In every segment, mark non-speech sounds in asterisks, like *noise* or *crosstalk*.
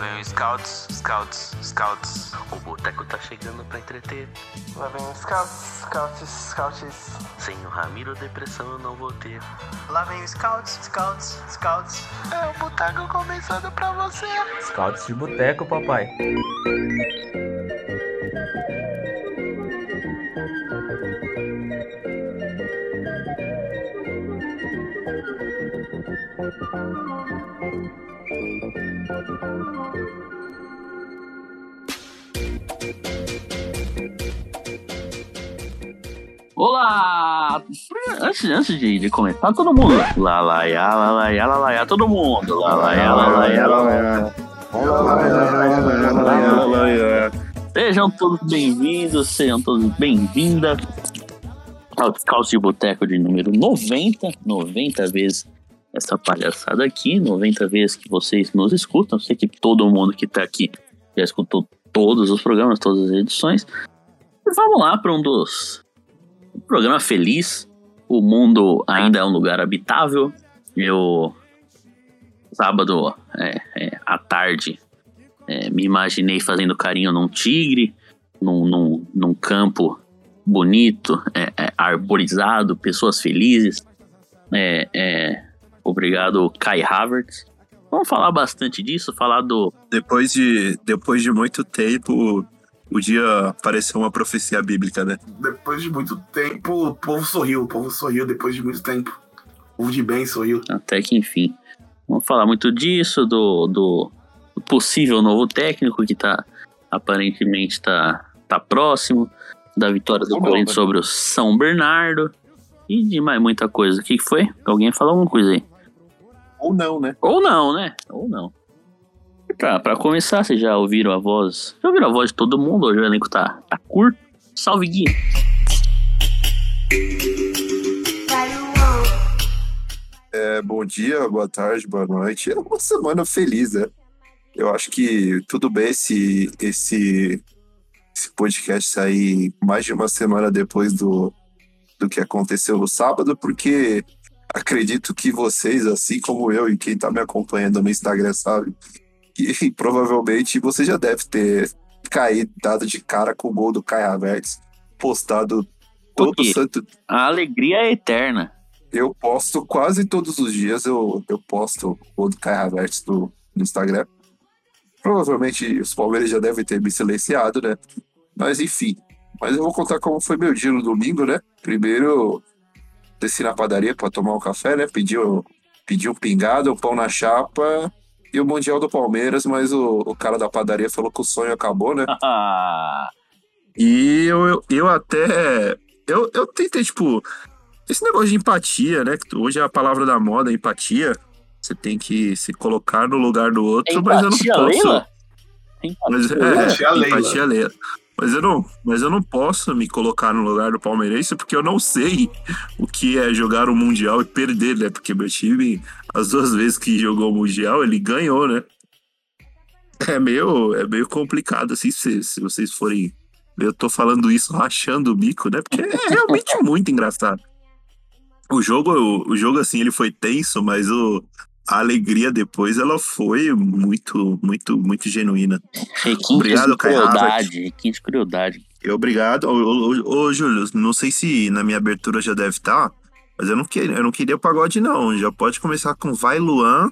Lá vem o Scouts, Scouts, Scouts. O boteco tá chegando pra entreter. Lá vem o Scouts, Scouts, Scouts. Sem o Ramiro, depressão eu não vou ter. Lá vem o Scouts, Scouts, Scouts. É o boteco começando pra você. Scouts de boteco, papai. Olá! Antes, antes de, de começar, todo mundo. Lá, lá, lá, lá, lá, lá, ya, todo mundo. Lá, lá, lá, lá, ya, lá. Sejam todos bem-vindos, sejam todos bem-vindas ao Calço de Boteco de número 90. 90 vezes essa palhaçada aqui, 90 vezes que vocês nos escutam. Eu sei que todo mundo que tá aqui já escutou todos os programas, todas as edições. E vamos lá para um dos um programa feliz. O mundo ainda é um lugar habitável. Eu, sábado é, é, à tarde, é, me imaginei fazendo carinho num tigre, num, num, num campo bonito, é, é, arborizado, pessoas felizes. É, obrigado, Kai Havertz. Vamos falar bastante disso, falar do. Depois de, depois de muito tempo, o dia pareceu uma profecia bíblica, né? Depois de muito tempo, o povo sorriu. O povo sorriu depois de muito tempo. O povo de bem sorriu. Até que enfim. Vamos falar muito disso, do, do possível novo técnico que tá aparentemente tá, tá próximo, da vitória do Corinthians sobre o São Bernardo e de mais muita coisa. O que que foi? Alguém falou alguma coisa aí? Ou não, né? Ou não, né? Ou não. E pra, começar, vocês já ouviram a voz? Já ouviram a voz de todo mundo? Hoje o elenco tá, tá curto. Salve, Gui! É, bom dia, boa tarde, boa noite. É uma semana feliz, né? Eu acho que tudo bem esse, esse, esse podcast sair mais de uma semana depois do, do que aconteceu no sábado, porque acredito que vocês, assim como eu e quem tá me acompanhando no Instagram, sabe? E provavelmente você já deve ter caído, dado de cara com o gol do Kai Havertz, postado todo santo. A alegria é eterna. Eu posto quase todos os dias, eu, eu posto o do Kai Havertz no, no Instagram. Provavelmente os Palmeiras já devem ter me silenciado, né? Mas enfim. Mas eu vou contar como foi meu dia no domingo, né? Primeiro, desci na padaria para tomar um café, né? Pedi, pedi um pingado, um pão na chapa e o Mundial do Palmeiras, mas o, o cara da padaria falou que o sonho acabou, né? *laughs* E eu, eu, eu até. Eu, eu tentei, tipo. Esse negócio de empatia, né? que Hoje é a palavra da moda, empatia. Você tem que se colocar no lugar do outro, mas eu não Empatia, posso. Leila? Mas, é, Empatia, Leila. empatia, Leila. Mas eu, não, mas eu não posso me colocar no lugar do palmeirense porque eu não sei o que é jogar o Mundial e perder, né? Porque meu time, as duas vezes que jogou o Mundial, ele ganhou, né? É meio, é meio complicado, assim, se, se vocês forem. Eu tô falando isso rachando o bico, né? Porque é realmente muito engraçado. O jogo, o, o jogo, assim, ele foi tenso, mas o, a alegria depois, ela foi muito, muito, muito genuína. Requinte Obrigado, de Kai crueldade. Requinte de crueldade. Obrigado. Ô, ô, ô, ô, Júlio, não sei se na minha abertura já deve estar, mas eu não, que, eu não queria pagode, não. Já pode começar com Vai Luan,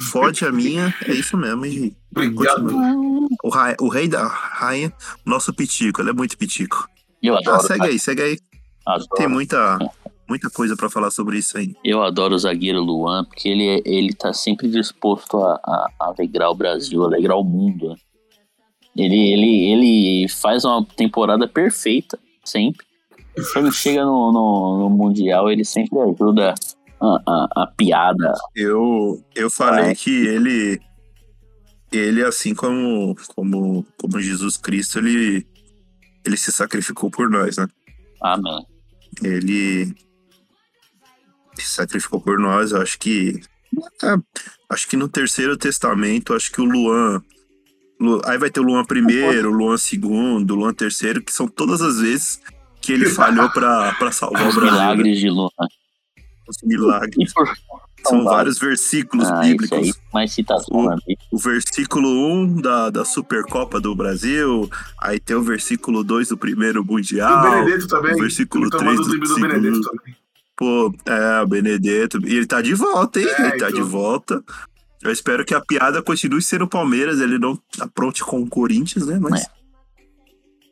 fode a minha. É isso mesmo, hein? Obrigado. Continua. O, rai- o rei da rainha, nosso pitico, ele é muito pitico. Eu Ah, adoro. segue aí, segue aí. adoro. Tem muita, muita coisa pra falar sobre isso aí. Eu adoro o zagueiro Luan, porque ele, é- ele tá sempre disposto a, a, a alegrar o Brasil, alegrar o mundo. né? Ele, ele, ele faz uma temporada perfeita, sempre. Quando chega no, no, no Mundial, ele sempre ajuda a, a, a piada. Eu, eu falei que ele, ele assim como, como, como Jesus Cristo, ele, ele se sacrificou por nós, né? Amém. ele se sacrificou por nós. Eu acho que. é, acho que no terceiro testamento, acho que o Luan. Lu- Aí vai ter o Luan primeiro, o Luan segundo, o Luan terceiro, que são todas as vezes que ele falhou pra, pra salvar o Os Brasil. né? milagres de Luan. Os milagres. São vários versículos Ah, bíblicos. isso aí, mais citação O- Bíblia. O versículo 1 da, da Supercopa do Brasil, aí tem o versículo 2 do primeiro E o Mundial. Benedetto também. o versículo Tomando 3 o do do segundo. Benedetto também. Pô, é, o Benedetto. E ele tá de volta, hein? É, ele tá então. de volta. Eu espero que a piada continue sendo o Palmeiras, ele não apronte com o Corinthians, né? Mas. É.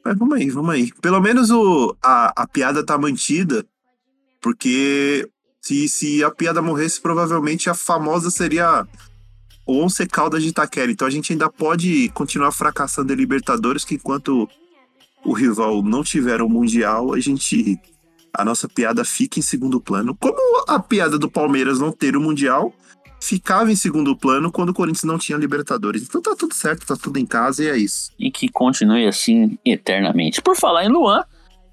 Mas vamos aí, vamos aí. Pelo menos o, a, a piada tá mantida, porque se, se a piada morresse, provavelmente a famosa seria o Once Caldas de Itaquera. Então a gente ainda pode continuar fracassando em Libertadores, que enquanto o rival não tiver o Mundial, a gente a nossa piada fica em segundo plano. Como a piada do Palmeiras não ter o Mundial ficava em segundo plano quando o Corinthians não tinha Libertadores. Então tá tudo certo, tá tudo em casa e é isso. E que continue assim eternamente. Por falar em Luan,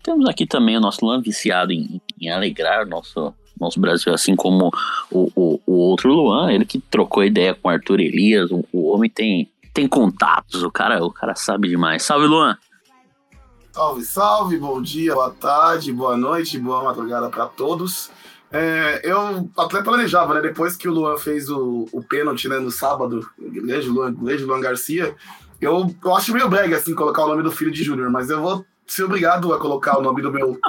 temos aqui também o nosso Luan viciado em, em alegrar o nosso, nosso Brasil, assim como o, o, o outro Luan, ele que trocou ideia com Arthur Elias. O, o homem tem, tem contatos, o cara, o cara sabe demais. Salve, Luan! Salve, salve, bom dia, boa tarde, boa noite, boa madrugada pra todos. É, eu até planejava, né? Depois que o Luan fez o, o pênalti né, no sábado, o Luan, grande Luan Garcia, eu, eu acho meio brega assim colocar o nome do filho de Júnior, mas eu vou ser obrigado a colocar o nome do meu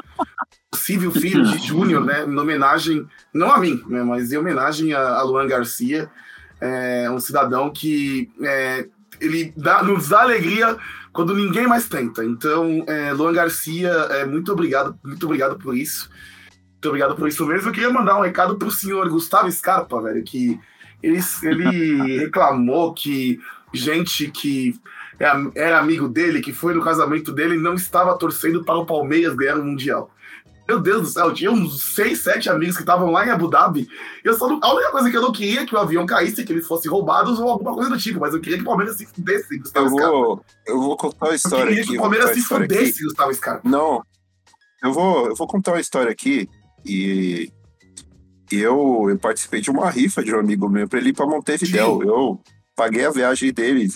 possível filho de Júnior, né? Em homenagem, não a mim, né? Mas em homenagem a, a Luan Garcia, é, um cidadão que é, ele dá, nos dá alegria quando ninguém mais tenta. Então, é, Luan Garcia, é, muito obrigado, muito obrigado por isso. Muito obrigado por isso mesmo. Eu queria mandar um recado pro senhor Gustavo Scarpa, velho, que ele, ele *laughs* reclamou que gente que é- era amigo dele, que foi no casamento dele, não estava torcendo para o Palmeiras ganhar o Mundial. Meu Deus do céu, tinha uns seis, sete amigos que estavam lá em Abu Dhabi. Eu só não- a única coisa que eu não queria é que o avião caísse, que eles fossem roubados ou alguma coisa do tipo, mas eu queria que o Palmeiras se fudesse, Gustavo Eu Scarpa. vou, eu vou contar uma Eu história queria aqui. que o Palmeiras se história aqui. fudesse, Gustavo Scarpa. Não, eu vou, eu vou contar uma história aqui e eu, eu participei de uma rifa de um amigo meu pra ele ir pra Montevidéu. Eu paguei a viagem dele.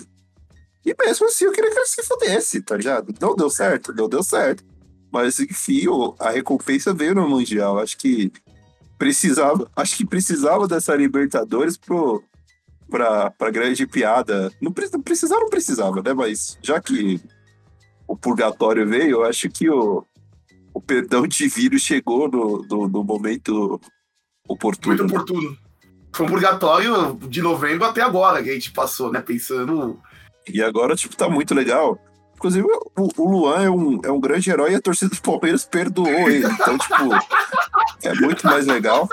E mesmo assim eu queria que ele se fudesse, tá ligado? Não deu certo, não deu certo. Mas enfim, a recompensa veio no Mundial. Acho que precisava, acho que precisava dessa Libertadores pro, pra, pra grande piada. Não precisava, não precisava, né? Mas já que o purgatório veio, eu acho que o, o perdão divino chegou no, no, no momento oportuno. Muito oportuno. Foi um purgatório de novembro até agora que a gente passou, né? Pensando. E agora, tipo, tá muito legal. Inclusive, o, o Luan é um, é um grande herói e a torcida do Palmeiras perdoou ele. Então, tipo, é muito mais legal.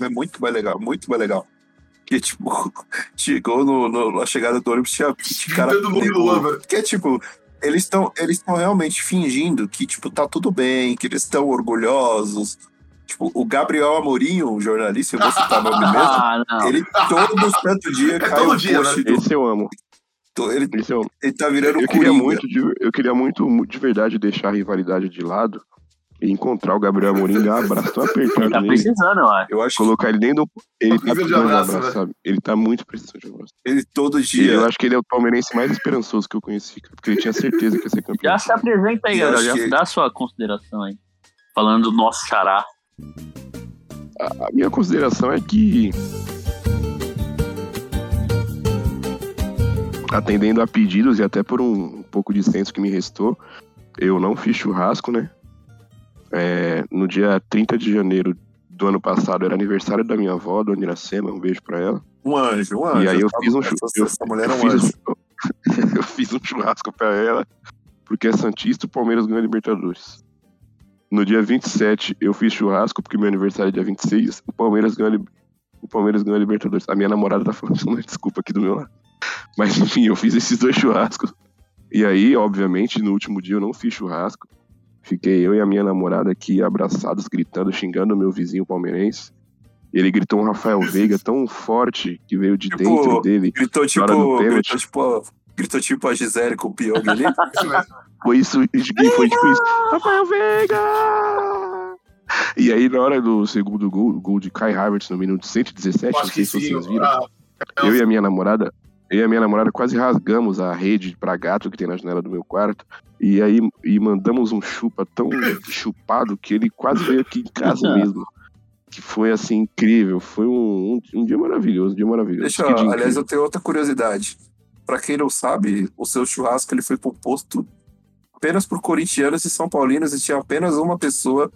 É muito mais legal, muito mais legal. Que, tipo, *laughs* chegou no, no- na chegada do ônibus, tinha 20 cara. Que é, tipo, eles estão eles tão realmente fingindo que, tipo, tá tudo bem, que eles estão orgulhosos. Tipo, o Gabriel Amorim, o jornalista, eu vou citar o nome mesmo, *laughs* Ah, ele todo santo dia É cai todo um dia, post né? do- Esse eu amo. Ele, Esse eu amo. ele tá virando Eu queria muito, de, eu queria muito, mu- de verdade, deixar a rivalidade de lado e encontrar o Gabriel Amorim, dar *laughs* abraço tão apertado Tá nele, precisando, eu acho. Eu acho colocar ele dentro do... Ele tá Precisa de precisando de um abraço, abraço, né? sabe? Ele tá muito precisando de um abraço. ele todo E dia. eu acho que ele é o palmeirense mais esperançoso que eu conheci, cara, porque ele tinha certeza que ia ser campeão. Já se apresenta aí, Gabriel. acho Já que- dá a sua consideração aí. Falando do nosso xará. A minha consideração é que. Atendendo a pedidos e até por um, um pouco de senso que me restou, eu não fiz churrasco, né? É, no dia 30 de janeiro do ano passado era aniversário da minha avó, Dona Iracema, um beijo pra ela. Um anjo, um anjo. e aí eu fiz um chu- essa, mulher é um fiz anjo. um- eu fiz um churrasco pra ela, porque é Santista e o Palmeiras ganhou a Libertadores. No dia 27 eu fiz churrasco, porque meu aniversário é dia 26, o Palmeiras ganhou a, Li- o Palmeiras ganhou a Libertadores. A minha namorada tá falando uma *laughs* desculpa aqui do meu lado. Mas *laughs* enfim, eu fiz esses dois churrascos. E aí, obviamente, no último dia eu não fiz churrasco. Fiquei eu e a minha namorada aqui abraçados, gritando, xingando o meu vizinho palmeirense. Ele gritou um Rafael *laughs* Veiga tão forte que veio de Tipo, dentro dele. Gritou tipo, gritou tipo, gritou tipo a Gisele com o Pyong ali. *laughs* Foi isso, foi tipo isso. Rafael Veiga! E aí, na hora do segundo gol, o gol de Kai Havertz no minuto 117, Eu não sei se vocês viram, eu e a minha namorada, eu e a minha namorada quase rasgamos a rede pra gato que tem na janela do meu quarto. E aí e mandamos um chupa tão *laughs* chupado que ele quase veio aqui em casa *laughs* mesmo. que foi assim incrível. Foi um, um, um dia maravilhoso, um dia maravilhoso. Deixa, Que dia aliás, incrível. eu tenho outra curiosidade. Pra quem não sabe, o seu churrasco ele foi composto apenas por corintianos e são paulinos e tinha apenas uma pessoa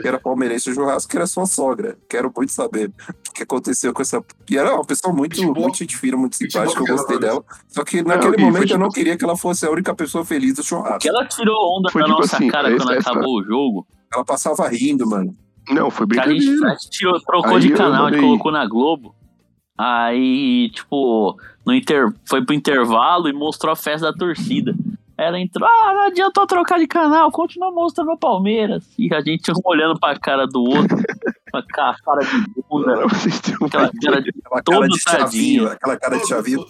que era palmeirense no churrasco, que era sua sogra. Quero muito saber o que aconteceu com essa. E era uma pessoa muito, Gente boa. muito gente fina, muito simpática, eu gostei dela. Só que Não, naquele foi momento eu tipo não assim- queria que ela fosse a única pessoa feliz do churrasco. Que ela tirou onda Foi na tipo nossa assim, cara essa- quando essa- acabou o jogo. Ela passava rindo, mano. Não, foi Que a gente, brincadeira. a gente tirou, trocou Aí de canal e colocou na Globo. Aí, tipo, no inter... foi pro intervalo e mostrou a festa da torcida. Ela entrou, ah, não adiantou trocar de canal, continua mostrando o Palmeiras. E a gente um olhando pra cara do outro, *laughs* com a ca- cara de bunda, Pra vocês terem uma aquela cara de Aquela cara de chavinho, aquela cara de chavinho.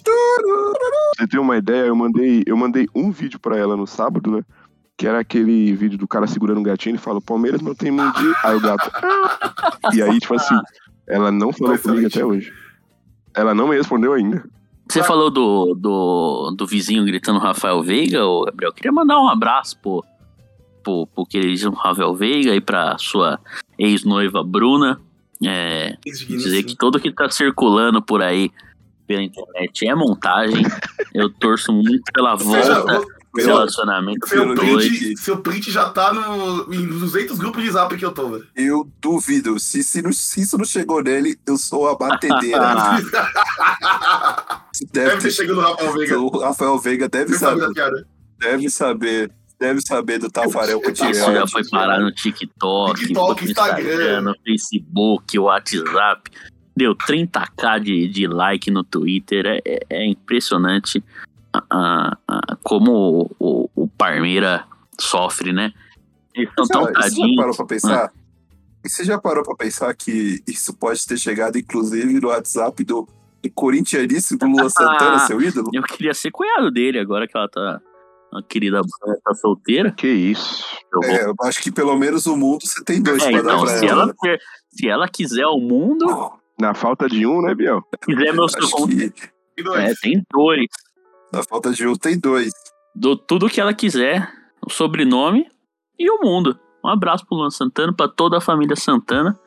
você ter uma ideia, eu mandei, eu mandei um vídeo pra ela no sábado, né? Que era aquele vídeo do cara segurando um gatinho e fala: Palmeiras não tem mundial. Aí o gato. e aí, tipo assim, ela não falou comigo até hoje. Ela não me respondeu ainda. Você falou do, do, do vizinho gritando Rafael Veiga, ô Gabriel. Queria mandar um abraço pro, pro, pro queridíssimo Rafael Veiga e pra sua ex-noiva Bruna. É, dizer que tudo que tá circulando por aí pela internet é montagem. Eu torço muito pela volta do relacionamento seu, print, seu print já tá no, em 200 grupos de zap que eu tô, velho. Eu duvido. Se, se, não- se isso não chegou nele, eu sou a batedeira. *laughs* Deve deve ter chegado no Rafael Veiga. O Rafael Veiga deve saber, deve saber, deve saber do Tafarel Isso já foi parar no TikTok, TikTok, no Instagram, Instagram. no Facebook, WhatsApp. Deu 30k de, de like no Twitter. É, é- é impressionante ah, ah, como o, o, o Parmeira sofre, né? Eles estão tão Você já tadinhos. parou pra pensar? E você já parou pra pensar que isso pode ter chegado, inclusive, no WhatsApp do, do corintianíssimo do Lua Santana, *laughs* seu ídolo? Eu queria ser cunhado dele agora que ela tá. A querida Bruna tá solteira. Que isso. Eu vou É, eu acho que pelo menos o mundo você tem dois É, pra dar então, pra se ela. ela, ter- se ela quiser o mundo, Na falta de um, né, Biel? quiser meu segundo. que dois. É, tem dois. na falta de um tem dois. Do tudo que ela quiser, o sobrenome e o mundo. Um abraço pro Luan Santana, pra toda a família Santana.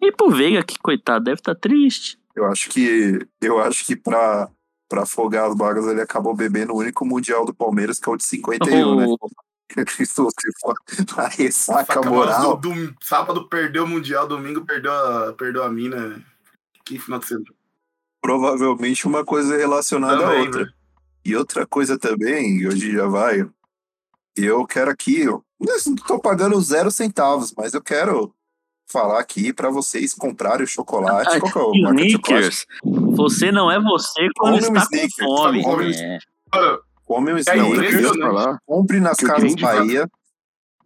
E pro Veiga, que coitado, deve estar triste. Eu acho que eu acho que pra, pra afogar as vagas ele acabou bebendo o único mundial do Palmeiras, que é o de 51, né? O- Isso, se for a ressaca Saca, moral. Do, do- sábado perdeu o Mundial, domingo perdeu a, perdeu a mina. Que final de semana. Provavelmente uma coisa relacionada à Também, outra. né? E outra coisa também, hoje já vai. Eu quero aqui, eu não tô pagando zero centavos, mas eu quero falar aqui pra vocês comprarem o chocolate. Qual que é o marca de chocolate? Snickers, você não é você quando Come um está com Snickers, fome. tá com fome. É. Come um É Snickers, queria impressionante. falar, compre nas que casas Bahia.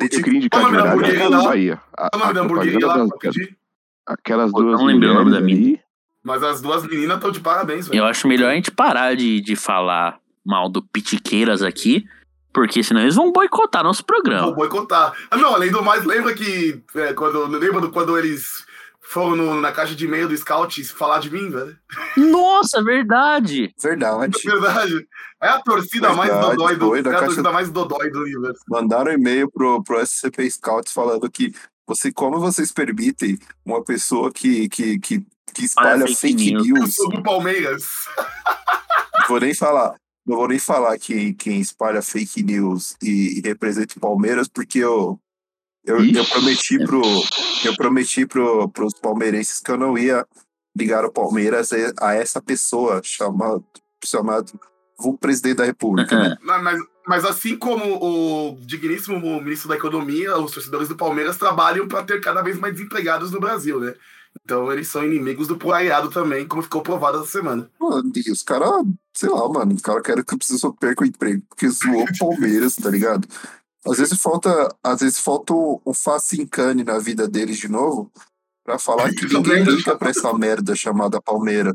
eu queria indicar Qual de o nome da verdade? Bahia. A, a propaganda lá pedir? Aquelas Pô, duas não lembrei o nome da aí, Mas as duas meninas estão de parabéns, velho. Eu acho melhor a gente parar de, de falar mal do Pitiqueiras aqui, porque senão eles vão boicotar nosso Vou programa. boicotar. Ah, não, além do mais, lembra que. É, quando, lembra do, quando eles foram no- na caixa de e-mail do Scout falar de mim, velho? Nossa, verdade! Verdade. É verdade. É a torcida mais Verdade, dodói do. foi É da a caixa- torcida mais dodói do universo. Mandaram um e-mail pro, pro SCP Scouts falando que você, como vocês permitem uma pessoa que, que, que, que espalha fake fake news. news Sobre o Palmeiras. *laughs* Vou nem falar. Não vou nem falar quem, quem espalha fake news e, e representa o Palmeiras, porque eu, eu, eu prometi pro. Eu prometi pro, pros palmeirenses que eu não ia ligar o Palmeiras a, a essa pessoa chamado, chamado o presidente da República. né? Mas, mas- mas assim como o digníssimo ministro da Economia, os torcedores do Palmeiras trabalham para ter cada vez mais desempregados no Brasil, né? Então eles são inimigos do Puraiado também, como ficou provado essa semana. Mano, e os caras, sei lá, mano, os caras querem que eu preciso perca o emprego, porque zoou o Palmeiras, tá ligado? Às vezes falta, às vezes falta um facincane na vida deles de novo pra falar que *laughs* ninguém liga pra essa merda chamada Palmeiras.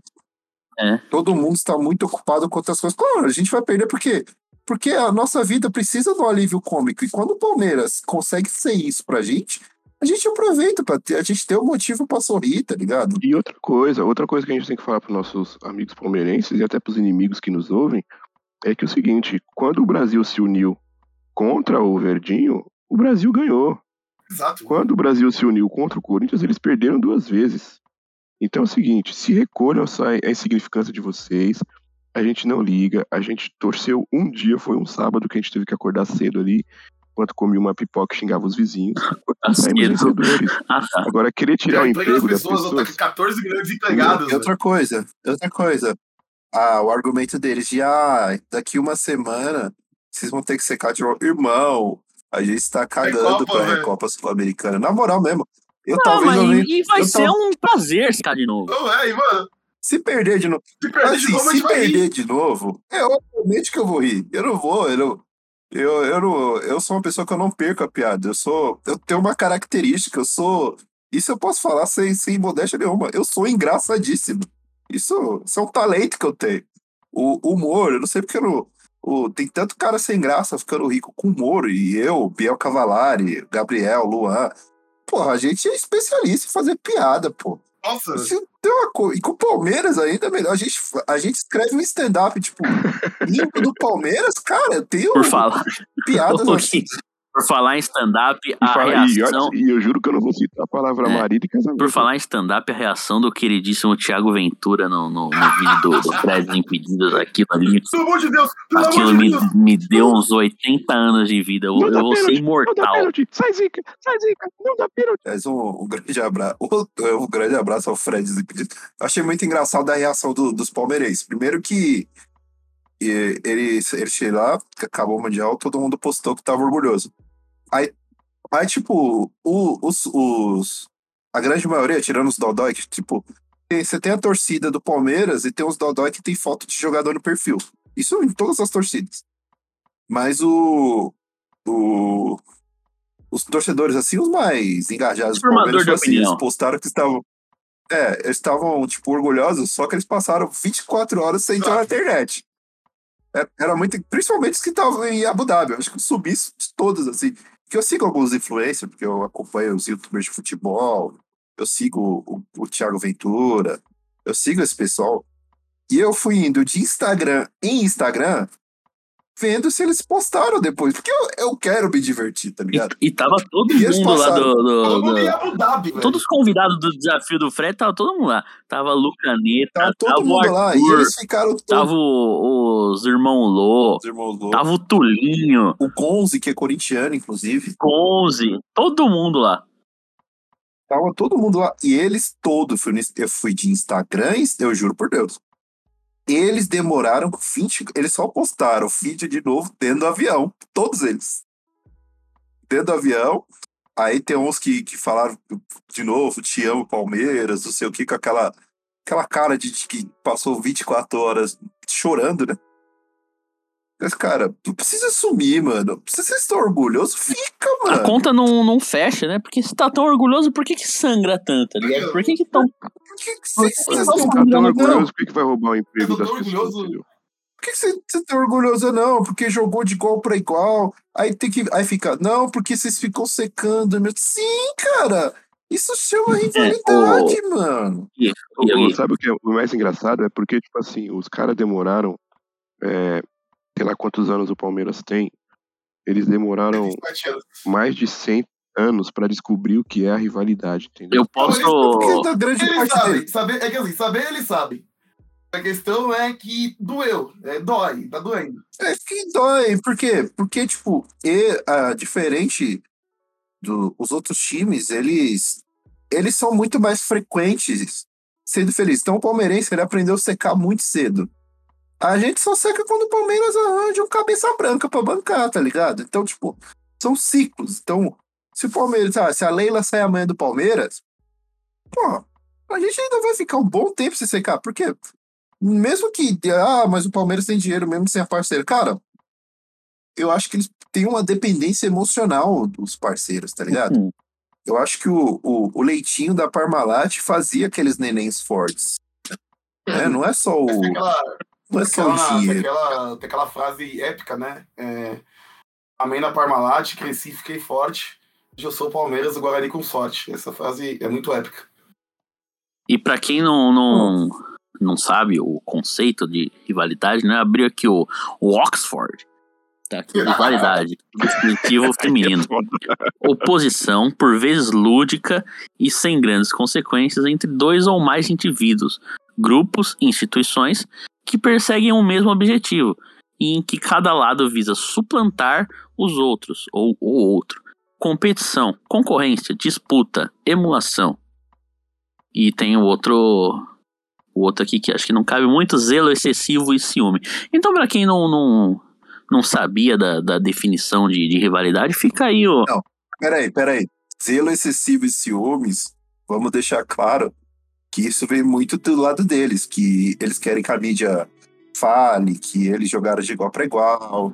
É. Todo mundo está muito ocupado com outras coisas. Claro, a gente vai perder por quê? Porque a nossa vida precisa do alívio cômico. E quando o Palmeiras consegue ser isso pra gente, a gente aproveita pra ter, a gente ter um motivo pra sorrir, tá ligado? E outra coisa, outra coisa que a gente tem que falar para nossos amigos palmeirenses e até para os inimigos que nos ouvem, é que é o seguinte, quando o Brasil se uniu contra o Verdinho, o Brasil ganhou. Exato. Quando o Brasil se uniu contra o Corinthians, eles perderam duas vezes. Então é o seguinte, se recolham a insignificância de vocês. A gente não liga, a gente torceu um dia, foi um sábado que a gente teve que acordar cedo ali, enquanto comia uma pipoca e xingava os vizinhos. *laughs* Ah, tá. Agora, querer tirar o emprego das pessoas, pessoas. tá com 14 milhões de empregados. E outra coisa, outra coisa. Ah, o argumento deles de ah, daqui uma semana vocês vão ter que secar de novo. Irmão, a gente tá cagando Copa, pra velho. Recopa Sul-Americana. Na moral mesmo. Eu Não, talvez nem- e, vai eu ser tal- um prazer ficar de novo. Não, é, e, mano, Se perder de novo. se perder de Assim, novo, a se perder de novo, é obviamente que eu vou rir. Eu não vou, eu não. Eu, eu, não, eu sou uma pessoa que eu não perco a piada. Eu sou. Eu tenho uma característica, eu sou. Isso eu posso falar sem, sem modéstia nenhuma. Eu sou engraçadíssimo. Isso, isso é um talento que eu tenho. O humor, eu não sei porque eu não. O, tem tanto cara sem graça ficando rico com humor. E eu, Biel Cavalari, Gabriel, Luan. Porra, a gente é especialista em fazer piada, pô. Nossa, Se tem uma coisa. E com o Palmeiras ainda é melhor. A gente, a gente escreve um stand-up, tipo, limpo do Palmeiras, cara, eu tenho Por falar, piadas Ô, *laughs* assim. Por falar em stand-up, E, a fala- reação. e eu juro que eu não vou citar a palavra É. marido e casamento. Por falar em stand-up, a reação do queridíssimo Thiago Ventura no, no, no vídeo do, do Prédios Impedidos, aquilo ali, pelo amor de Deus, pelo aquilo me, Deus. me deu uns 80 anos de vida. Eu, eu vou ser pênalti, Não dá imortal. Sai, Zica. Sai, Zica. Não dá pênalti. Mas um, um grande abraço. *laughs* Um, grande abraço ao Fred Desimpedido. Eu achei muito engraçado a reação do- dos palmeirenses. Primeiro que e, eles, eles chegaram lá, acabou o Mundial, todo mundo postou que tava orgulhoso. Aí, aí tipo, o- os, os, a grande maioria, tirando os Dodói, que, tipo, tem- você tem a torcida do Palmeiras e tem os Dodói que tem foto de jogador no perfil. Isso em todas as torcidas. Mas o, o, os torcedores, assim, os mais engajados do Palmeiras, tipo assim, eles postaram que estavam. É, eles estavam, tipo, orgulhosos, só que eles passaram 24 horas sem entrar na internet. É- Era muito. Principalmente os que estavam em Abu Dhabi. Eu acho que eu subi todos, assim. Porque eu sigo alguns influencers, porque eu acompanho os youtubers de futebol, eu sigo o, o Thiago Ventura, eu sigo esse pessoal. E eu fui indo de Instagram em Instagram, vendo se eles postaram depois. Porque eu, eu quero me divertir, tá ligado? E, e tava todo E mundo lá do. do- do- Abu Dhabi, todos os convidados do desafio do Fred, tava todo mundo lá. Tava Lucaneta, Tava todo tava mundo lá. E Arthur, eles ficaram todos. tava o- os irmãos Lô, Os irmãos loucos. tava o Tulinho, O Gonzi, que é corintiano, inclusive. Conze, todo mundo lá. Tava todo mundo lá. E eles todos, eu fui de Instagram, e- eu juro por Deus. Eles demoraram 20. Eles só postaram o vídeo de novo dentro do avião. Todos eles. Dentro do avião. Aí tem uns que, que falaram de novo, te amo, Palmeiras, não sei o que, com aquela, aquela cara de, de que passou 24 horas chorando, né? Mas, cara, não precisa sumir, mano. Se vocês estão orgulhosos, fica, A mano. conta não, não fecha, né? Porque você tá tão orgulhoso, por que que sangra tanto, tá ligado? Por que que tão... Por que que não estão Tá tão? Não. orgulhoso, por que que vai roubar o emprego das pessoas? orgulhoso. entendeu? Por que você, você tá orgulhoso, não? Porque jogou de igual pra igual. Aí tem que. Aí fica, não, porque vocês ficam secando. Meu. Sim, cara! Isso chama rivalidade, mano. E, e, e- Sabe o que é o mais engraçado? É porque, tipo assim, os caras demoraram, é, sei lá quantos anos o Palmeiras tem, eles demoraram 27 anos. mais de 100 anos pra descobrir o que é a rivalidade, entendeu? eu posso... Da grande Eles parte sabem, saber, é que assim, saber eles sabem. A questão é que doeu, é, dói, tá doendo. É que dói. Por quê? Porque, tipo, e, ah, diferente dos outros times, eles, eles são muito mais frequentes sendo felizes. Então, o palmeirense ele aprendeu a secar muito cedo. A gente só seca quando o Palmeiras arranja um cabeça branca pra bancar, tá ligado? Então, tipo, são ciclos. Então, se o Palmeiras, ah, se a Leila sai amanhã do Palmeiras, pô, a gente ainda vai ficar um bom tempo sem secar, porque mesmo que, ah, mas o Palmeiras tem dinheiro mesmo sem a parceira. Cara, eu acho que eles têm uma dependência emocional dos parceiros, tá ligado? Hum. Eu acho que o, o, o leitinho da Parmalat fazia aqueles nenéns fortes. É, não é só o, é só o aquela, tem aquela, tem aquela frase épica, né? É, Amém da Parmalat, cresci, fiquei forte. Hoje eu sou o Palmeiras, o Guarani com sorte. Essa frase é muito épica. E pra quem não, não, não sabe o conceito de rivalidade, né? Abriu aqui o, o Oxford. Tá aqui, *laughs* rivalidade. Distintivo feminino. Oposição, por vezes lúdica e sem grandes consequências, entre dois ou mais indivíduos, grupos, instituições que perseguem o mesmo objetivo e em que cada lado visa suplantar os outros ou o outro. Competição, concorrência, disputa, emulação. E tem o outro o outro aqui que acho que não cabe muito, zelo excessivo e ciúme. Então, para quem não, não, não sabia da, da definição de, de rivalidade, fica aí o. Não, peraí, peraí. Zelo excessivo e ciúmes, vamos deixar claro que isso vem muito do lado deles, que eles querem que a mídia fale, que eles jogaram de igual para igual,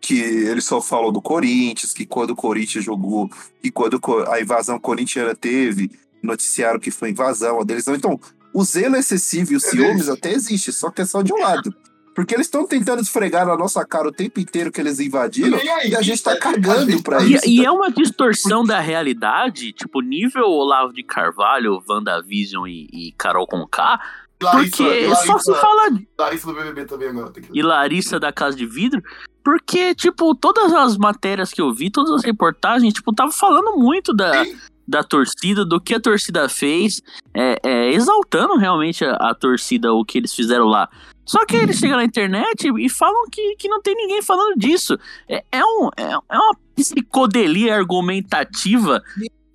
que eles só falam do Corinthians, que quando o Corinthians jogou, e quando a invasão corintiana teve, noticiaram que foi invasão, a deles não. Então, o zelo excessivo e os ciúmes até existe, só que é só de um lado. Porque eles estão tentando esfregar na nossa cara o tempo inteiro que eles invadiram e, e a gente tá cagando pra e, isso. E tá? é uma distorção da realidade, tipo, nível Olavo de Carvalho, WandaVision e, e Carol Conká, porque Larissa, só se fala. Larissa do BBB também agora. Tem que... E Larissa da Casa de Vidro. Porque, tipo, todas as matérias que eu vi, todas as reportagens, tipo, tava falando muito da, da torcida, do que a torcida fez, é, é, exaltando realmente a, a, torcida, o que eles fizeram lá. Só que eles chegam na internet e falam que, que não tem ninguém falando disso. É, é, um, é, é uma psicodelia argumentativa.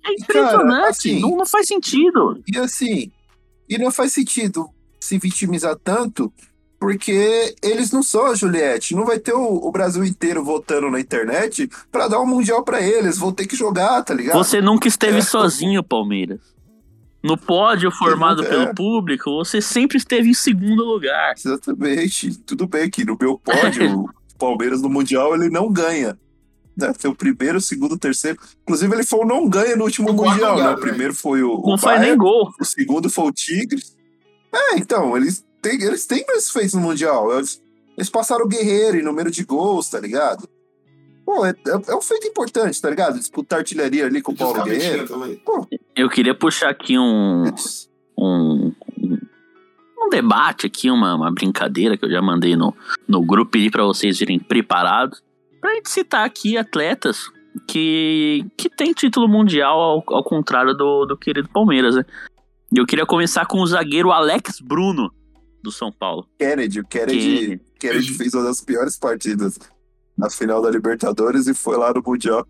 É impressionante, Cara, assim, não, não faz sentido. E assim, e não faz sentido se vitimizar tanto, porque eles não são a Juliette. Não vai ter o, o Brasil inteiro votando na internet para dar um mundial para eles. Vão ter que jogar, tá ligado? Você nunca esteve é. sozinho, Palmeiras. No pódio formado pelo é. público, você sempre esteve em segundo lugar. Exatamente. Tudo bem que no meu *laughs* pódio, o Palmeiras no Mundial ele não ganha. Né? Foi o primeiro, o segundo, o terceiro. Inclusive, ele foi o não ganha no último Mundial, lugar, né? O primeiro foi o. Não o foi nem gol. O segundo foi o Tigres. É, então, eles têm, eles têm mais feitos no Mundial. Eles, eles passaram o Guerreiro em número de gols, tá ligado? Pô, é, é, é, um feito importante, tá ligado? Disputar artilharia ali com o Paulo Guerreiro. Pô. Eu queria puxar aqui um, um, um debate aqui, uma, uma brincadeira que eu já mandei no, no grupo e para vocês virem preparados. Pra gente citar aqui atletas que, que tem título mundial ao, ao contrário do, do querido Palmeiras, né? E eu queria começar com o zagueiro Alex Bruno, do São Paulo. Kennedy, o Kennedy, Kennedy. Kennedy fez uma das piores partidas na final da Libertadores e foi lá no Mundial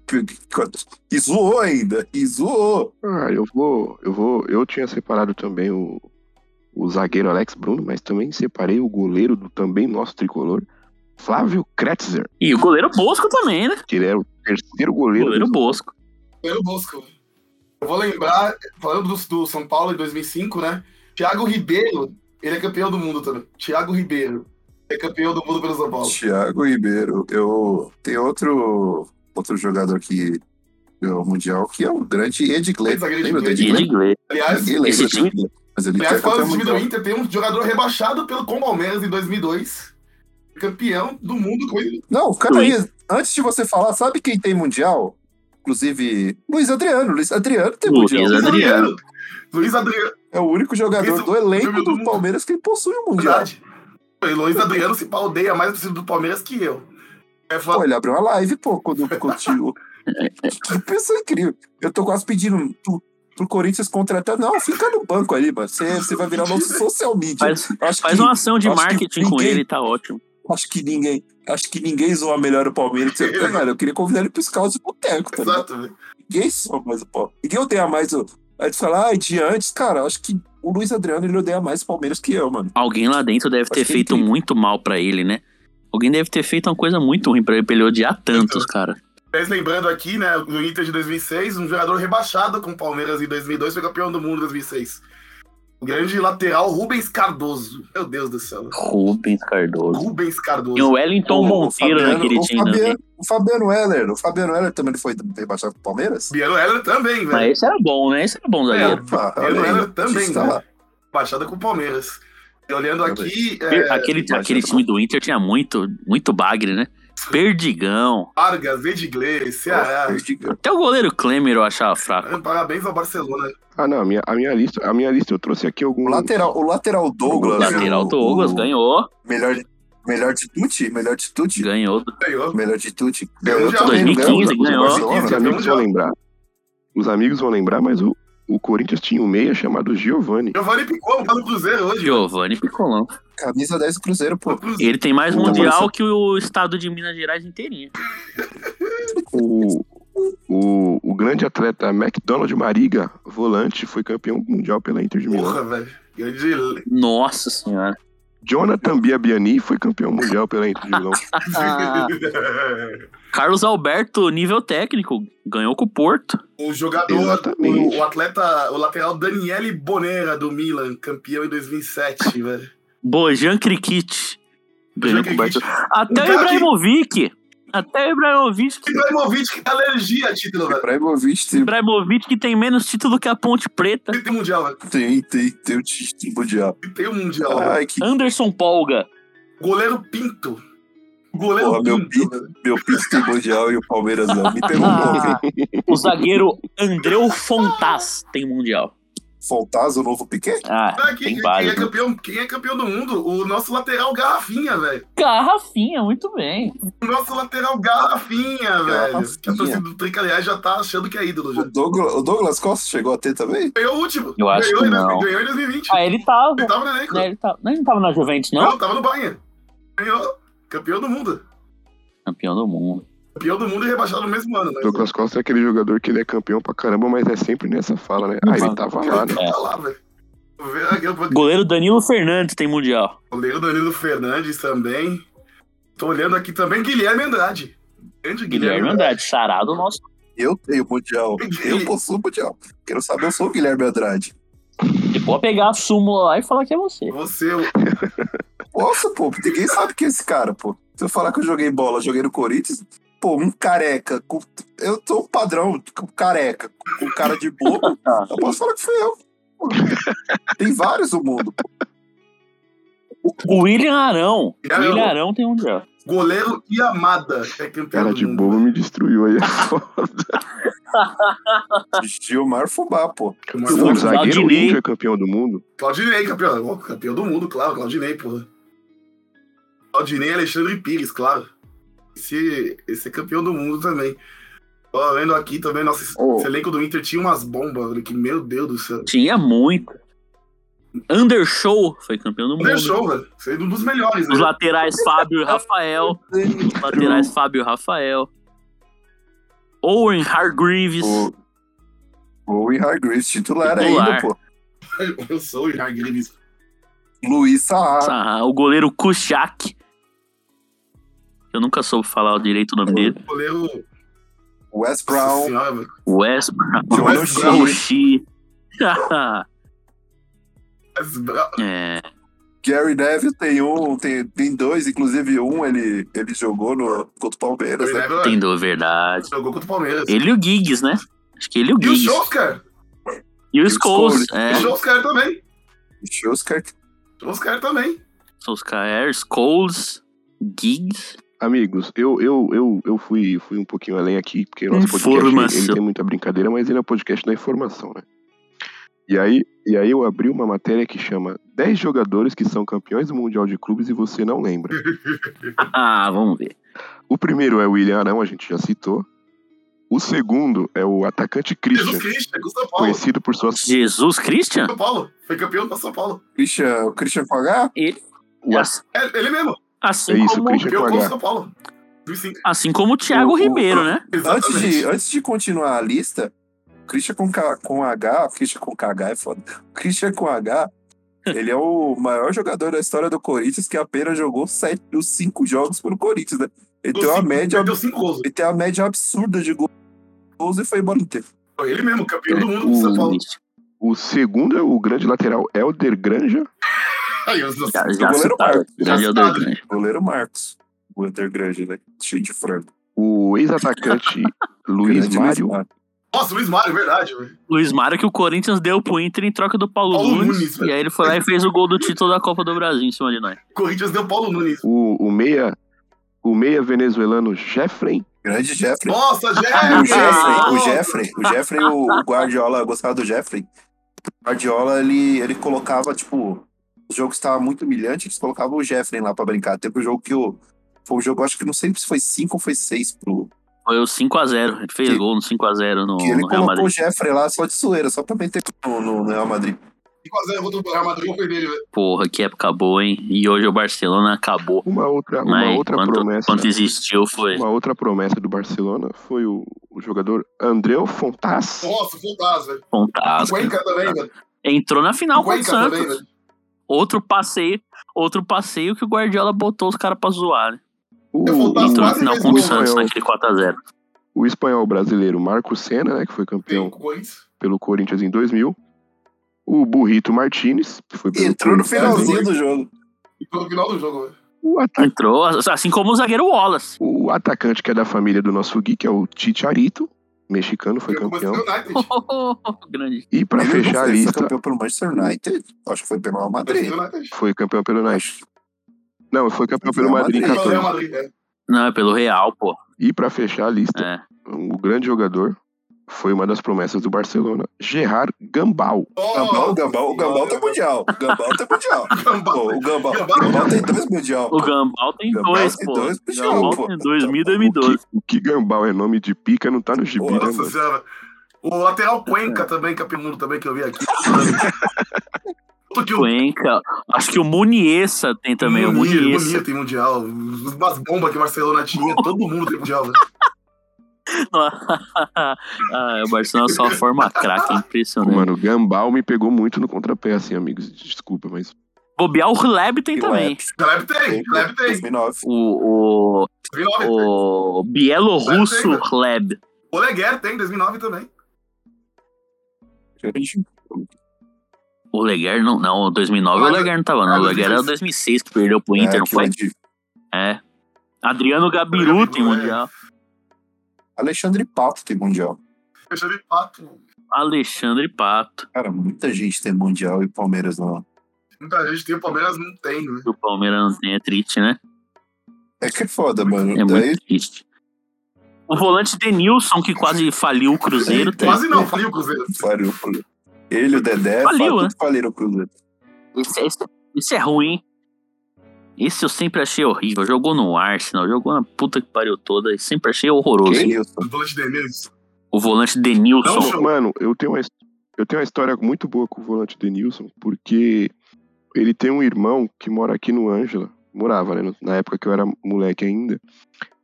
e zoou ainda, e zoou. Ah, eu vou, eu vou, eu tinha separado também o, o zagueiro Alex Bruno, mas também separei o goleiro do também nosso tricolor, Flávio Kretzer. E o goleiro Bosco também, né? Que ele era o terceiro goleiro. Goleiro Bosco. Goleiro Bosco. Eu vou lembrar, falando do, do São Paulo em 2005, né? Thiago Ribeiro, ele é campeão do mundo também. Thiago Ribeiro é campeão do mundo pelo São Paulo. Thiago Ribeiro. Eu tem outro outro jogador que ganhou o mundial que é o grande Edgley. Lembra do Edgley? Aliás, esse time, mas ele aliás, o time do Inter tem um jogador rebaixado pelo com Palmeiras em 2002 campeão do mundo com ele. Não, cara, aí, antes de você falar, sabe quem tem mundial? Inclusive, Luiz Adriano. Luiz Adriano tem Luiz mundial. Adriano. Luiz Adriano. É o único jogador Isso, do elenco do, do Palmeiras que possui o mundial. Verdade. Luiz Adriano se paldeia mais torcida do Palmeiras que eu. É foda. Pô, ele abriu uma live, pô, quando continuou. *laughs* que pessoa incrível. Eu tô quase pedindo pro, pro Corinthians contratar. Não, fica no banco ali, mano. Você, você vai virar nosso social media. Faz, faz que, uma ação de marketing com ele, tá ótimo. Acho que ninguém, acho que ninguém zoa melhor o Palmeiras. Que você, cara, eu queria convidar ele para os carros de boteco. Tá Exato, velho. Ninguém zoa mais o Palmeiras. Ninguém odeia mais o. Aí tu fala, ah, de antes, cara, acho que o Luiz Adriano ele odeia mais o Palmeiras que eu, mano. Alguém lá dentro deve acho ter feito muito mal para ele, né? Alguém deve ter feito uma coisa muito ruim pra ele, pra ele odiar tantos, então, cara. Mas lembrando aqui, né, no Inter de 2006, um jogador rebaixado com o Palmeiras em 2002 foi campeão do mundo em 2006. O grande lateral Rubens Cardoso. Meu Deus do céu. Rubens Cardoso. Rubens Cardoso. E o Wellington o, Monteiro Fabiano, naquele o time. Fabiano, o Fabiano Heller. O Fabiano Heller também foi rebaixado pro Palmeiras? Fabiano Heller também, velho. Mas esse era bom, né? Esse era bom, zagueiro. É, Fabiano Heller também, né? Baixada com o Palmeiras. E olhando aqui. É... Aquele, aquele time do Inter tinha muito, muito bagre, né? Perdigão. Vargas, Edgley, Ceará. Até o goleiro Klemer eu achava fraco. Parabéns ao Barcelona. Ah, não, a minha, a minha, lista, a minha lista eu trouxe aqui algum. O lateral, o lateral Douglas. O lateral Douglas o, ganhou. Melhor, Melhor de Tuti? Melhor de Tuti? Ganhou. Ganhou. Melhor de Tuti. Ganhou Ganhou já. também, não 2015 ganhou? ganhou. Os amigos vão lembrar. Os amigos vão lembrar, mas o, o Corinthians tinha um meia chamado Giovanni. Giovanni Piccolo tá no Cruzeiro hoje. Giovanni Picolão. Camisa 10 do Cruzeiro, pô. Ele tem mais mundial mas- que o estado de Minas Gerais inteirinho. O, o, o grande atleta McDonald Mariga, volante, foi campeão mundial pela Inter de Milão. Porra, velho. Grande. Nossa senhora. Jonathan Biabiani foi campeão mundial pela Inter de Milão. Carlos Alberto, nível técnico, ganhou com o Porto. o jogador, Exatamente. o, o atleta, o lateral Daniele Bonera do Milan, campeão em 2007, velho. Bojan. Barcelona. Até o Ibrahimovic. Até o Ibrahimovic. que- Ibrahimovic que tem alergia a título, velho. Ibrahimovic tem, Ibrahimovic que tem menos título que a Ponte Preta. Ele tem mundial, velho. tem, tem, tem o título mundial. Tem o mundial. Ai, que Anderson Polga. Goleiro Pinto. Goleiro Porra, meu Pinto. Pinto. velho. meu Pinto tem mundial e o Palmeiras não. Me *laughs* perguntou, velho. O zagueiro Andreu Fontás tem mundial. Fontaz, o novo Piquet? Ah, Ah, quem, tem quem é campeão, quem é campeão do mundo? O nosso lateral Garrafinha, velho. Garrafinha, muito bem. O nosso lateral Garrafinha, velho. Que a torcida do Trica, aliás, já tá achando que é ídolo já. O Douglas, o Douglas Costa chegou a ter também? Ganhou o último. Eu acho ganhou, que não. ganhou em 2020. Ah, ele tava. Ele tava no elenco. né, ele, tava não, ele não tava na Juventus, não? Não, tava no Bayern. Ganhou. Campeão do mundo. Campeão do mundo. Campeão do mundo e rebaixado no mesmo ano, né? Douglas Costa é aquele jogador que ele é campeão pra caramba, mas é sempre nessa fala, né? Ah, ele tava lá, né? Tá lá, velho. Eu Goleiro Danilo Fernandes tem mundial. Goleiro Danilo Fernandes também. Tô olhando aqui também Guilherme Andrade. Grande Guilherme Andrade, charado nosso. Eu tenho mundial. Eu possuo mundial. Quero saber, eu sou o Guilherme Andrade. Você pode pegar a súmula lá e falar que é você. Você, o- Nossa, pô, ninguém sabe quem é esse cara, pô. Se eu falar que eu joguei bola, joguei no Corinthians, pô, um careca. com- Eu tô um padrão, com careca, com cara de bobo. *laughs* eu posso falar que fui eu. pô. Tem vários no mundo. pô. O William Arão. O Arão. William Arão tem mundial. goleiro Yamada é campeão Cara de bobo me destruiu aí. é foda. *laughs* Gilmar Fubá, pô. O Claudinei. zagueiro índio é campeão do mundo. Claudinei, campeão. Campeão do mundo, claro. Claudinei, porra. Claudinei e Alexandre Pires, claro. Esse, esse campeão do mundo também. Ó, vendo aqui também, nossa, esse Oh. elenco do Inter tinha umas bombas, que meu Deus do céu. Tinha muito. Undershow foi campeão do mundo. Deixou, velho. Foi um dos melhores, Os né? laterais Fábio e Rafael. Os laterais Fábio e Rafael. Owen Hargreaves. O, o Hargreaves, titular, Titular. ainda, pô. *laughs* Eu sou o Jair Grimes. Luiz Saar. Ah, o goleiro Kuchak. Eu nunca soube falar direito o nome dele. Goleiro. Wes Brown. Wes Brown. Wes. Oshie. Mas, bra- é, Gary Neville tem um, tem, tem dois, inclusive um ele, ele jogou no, contra o Palmeiras, né? Jogou tem do verdade. contra o Palmeiras. Ele e o Giggs, né? Acho que ele e o E o Giggs. Oscar. E o o Scholes. É, O Oscar também. Schusker. O Oscar também. Solskjaer, Scholes, Giggs. Amigos, eu, eu, eu, eu fui, fui um pouquinho além aqui, porque o nosso podcast ele, tem muita brincadeira, mas ele é um podcast da informação, né? E aí, e aí eu abri uma matéria que chama 10 jogadores que são campeões do Mundial de Clubes e você não lembra. *laughs* Ah, vamos ver. O primeiro é o William Arão, a gente já citou. O segundo é o atacante Jesus Christian, Cristo, com o São Paulo. conhecido por suas... Jesus Christian? São Paulo. Foi campeão do São Paulo. Christian, o Christian H? Ele. o Assim, É, ele mesmo. Assim É isso, como, Christian. Com o H. São Paulo. 2005. assim como o Thiago O- o- Ribeiro, né? Antes de, antes de continuar a lista, Christian com, K, com H, Christian com KH é foda. Christian com H, *laughs* ele é o maior jogador da história do Corinthians que apenas jogou sete, os cinco jogos pelo Corinthians, né? Ele tem uma Cinco- média, cinco gols. ele tem uma média absurda de gols e foi embora inteiro. Foi ele mesmo, campeão do mundo com o São Paulo. O segundo é o grande lateral Helder Granja. Os Já, O já goleiro citaram. Marcos. Já Já citado. né? Goleiro Marcos. O Eder Grande, né? Cheio de frango. O ex-atacante *laughs* Luiz Mário. Nossa, Luiz Mário, verdade. velho. Luiz Mário que o Corinthians deu pro Inter em troca do Paulo, Paulo Nunes. Nunes, e aí ele foi lá e fez o gol do título da Copa do Brasil em cima de nós. Corinthians deu Paulo Nunes. O, o meia o meia venezuelano Jeffrey. Grande Jeffrey. Nossa, O Jeffrey! Jeffrey, o! Jeffrey, o Jeffrey, o, o Guardiola, eu gostava do Jeffrey. O Guardiola, ele, ele colocava, tipo, o jogo estava muito humilhante, eles colocavam o Jeffrey lá pra brincar. Teve um jogo que o. Foi um jogo, acho que não sei se foi 5 ou foi 6 pro. Foi o 5x0. Ele fez Que- gol no 5x0 no, Que ele no Real colocou Madrid. o Jeffrey lá só de zoeira, só pra meter no, no, no Real Madrid. 5x0 contra o Real Madrid, foi dele, velho. Porra, que época boa, hein? E hoje o Barcelona acabou. Uma outra, uma Mas outra quanto, promessa. quanto existiu foi. Uma outra promessa do Barcelona foi o, o jogador Andreu Fontas. Nossa, fantasma, velho. Fantástico. Cuenca também, velho. Entrou na final com o Cuenca também, Santos. velho. Outro passeio, outro passeio que o Guardiola botou os caras pra zoar, né? O, Entrou na final fez com o Santos espanhol, naquele 4x0. o espanhol brasileiro Marco Senna, né, que foi campeão pelo Corinthians em 2000. O Burrito Martinez, que foi pelo Entrou no finalzinho do jogo. E foi no final do jogo, velho. O, ata- Entrou, assim como o zagueiro Wallace. o atacante que é da família do nosso Gui, que é o Chicharito, mexicano, foi campeão. *laughs* E pra Ele fechar a lista, Foi campeão pelo Manchester United. Acho que foi pelo Real Madrid. Foi campeão pelo United. Não, foi campeão pelo Real Madrid em Madrid. Pelo Real 14. Madrid, é. Não, é pelo Real, pô. E pra fechar a lista, É. o grande jogador foi uma das promessas do Barcelona, Gerard Gambal. Gambal, o Gambal, o Gambal tem mundial. O Gambal tem mundial. *laughs* Gambal. Pô, o Gambal, Gambal. o Gambal tem dois mundial. O Gambal tem Gambal dois, tem pô. dois, O bicho, Gambal pô. tem 2000 e O 2012. que, o que Gambal é nome de pica não tá no gibi, né, Nossa mano? senhora. O lateral Cuenca também, campeão do mundo também, que eu vi aqui. *laughs* Que o Cuenca. Acho que o Muniesa tem também. O Munir, Muniesa. Tem mundial. Umas bombas que o Barcelona tinha, todo mundo tem mundial, velho. *laughs* ah, o Barcelona só forma craque, é impressionante. Mano, Gambal me pegou muito no contrapé, assim, amigos. Desculpa, mas. Bobear o Leb tem E o também. Ep, Gleb tem, Gleb tem. 2009. O, o, 2009 tem. o bielorrusso Leb tem, Leb. O Leguer tem, 2009 também. O Leguer não, não, 2009 Ah, o Leguer não tava, não. ah, O Leguer era 2006 que perdeu pro Inter, É, não foi? o É. Adriano Gabiru tem é. mundial. Alexandre Pato tem mundial. De pato. Alexandre Pato. Cara, muita gente tem mundial e Palmeiras não. Muita gente tem, o Palmeiras não tem, né? O Palmeiras não tem, é triste, né? É que é foda, mano. É Daí, muito triste. O volante Denilson, que quase faliu o Cruzeiro, tem. Quase não, faliu o Cruzeiro. faliu. Ele, o Dedé, Faliu, fa- né? faliram o Cruzeiro. Esse, esse é ruim, hein? Esse eu sempre achei horrível. Jogou no Arsenal, jogou na puta que pariu toda. e Sempre achei horroroso. Denilson. O volante de Denilson. O volante Denilson. Não. Mano, eu tenho, uma, eu tenho uma história muito boa com o volante Denilson, porque ele tem um irmão que mora aqui no Ângela. Morava, né? Na época que eu era moleque ainda.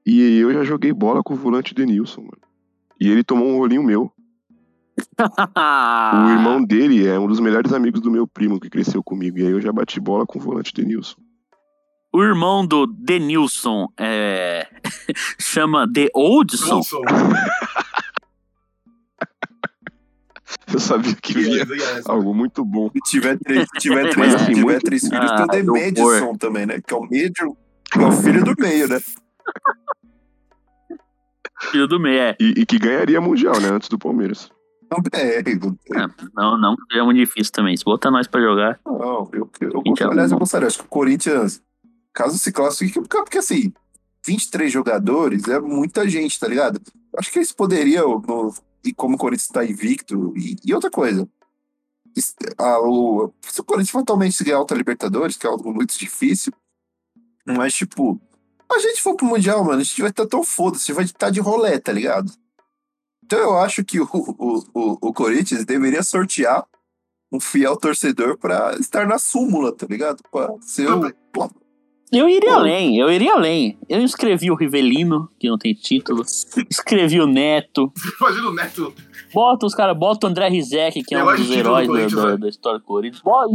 E eu já joguei bola com o volante Denilson, mano. E ele tomou um rolinho meu. *laughs* O irmão dele é um dos melhores amigos do meu primo que cresceu comigo. E aí eu já bati bola com o volante Denilson. O irmão do Denilson é... *laughs* chama The Oldson. *laughs* Eu sabia que vinha algo muito bom. Se tiver três, se tiver *laughs* Mas, três, assim, se tiver três filhos, Ah, tem o do Demedson também, né? Que é o médio, que é o filho do meio, né? Filho do meio, é. E, e que ganharia mundial, né? Antes do Palmeiras. É, Não, não, é muito difícil também. Se botar nós pra jogar. não, eu, eu, eu, aliás, eu gostaria, acho que o Corinthians, caso se classifique, porque assim, 23 jogadores é muita gente, tá ligado? Acho que eles poderiam, no- e como o Corinthians tá invicto, e, e outra coisa, a- o- se o Corinthians fatalmente ganhar outra Libertadores, que é algo muito difícil, mas tipo, a gente for pro Mundial, mano, a gente vai estar tão foda-se, a gente vai estar de rolê, tá ligado? Então eu acho que o, o, o, o Corinthians deveria sortear um fiel torcedor pra estar na súmula, tá ligado? Pra ser o. Eu iria Pô. além, eu iria além. Eu escrevi o Rivelino, que não tem título. Escrevi o Neto. Imagina o Neto. Bota os caras, bota o André Rizek, que é Eu um dos título do heróis da, né? da história do Corinthians. Bota,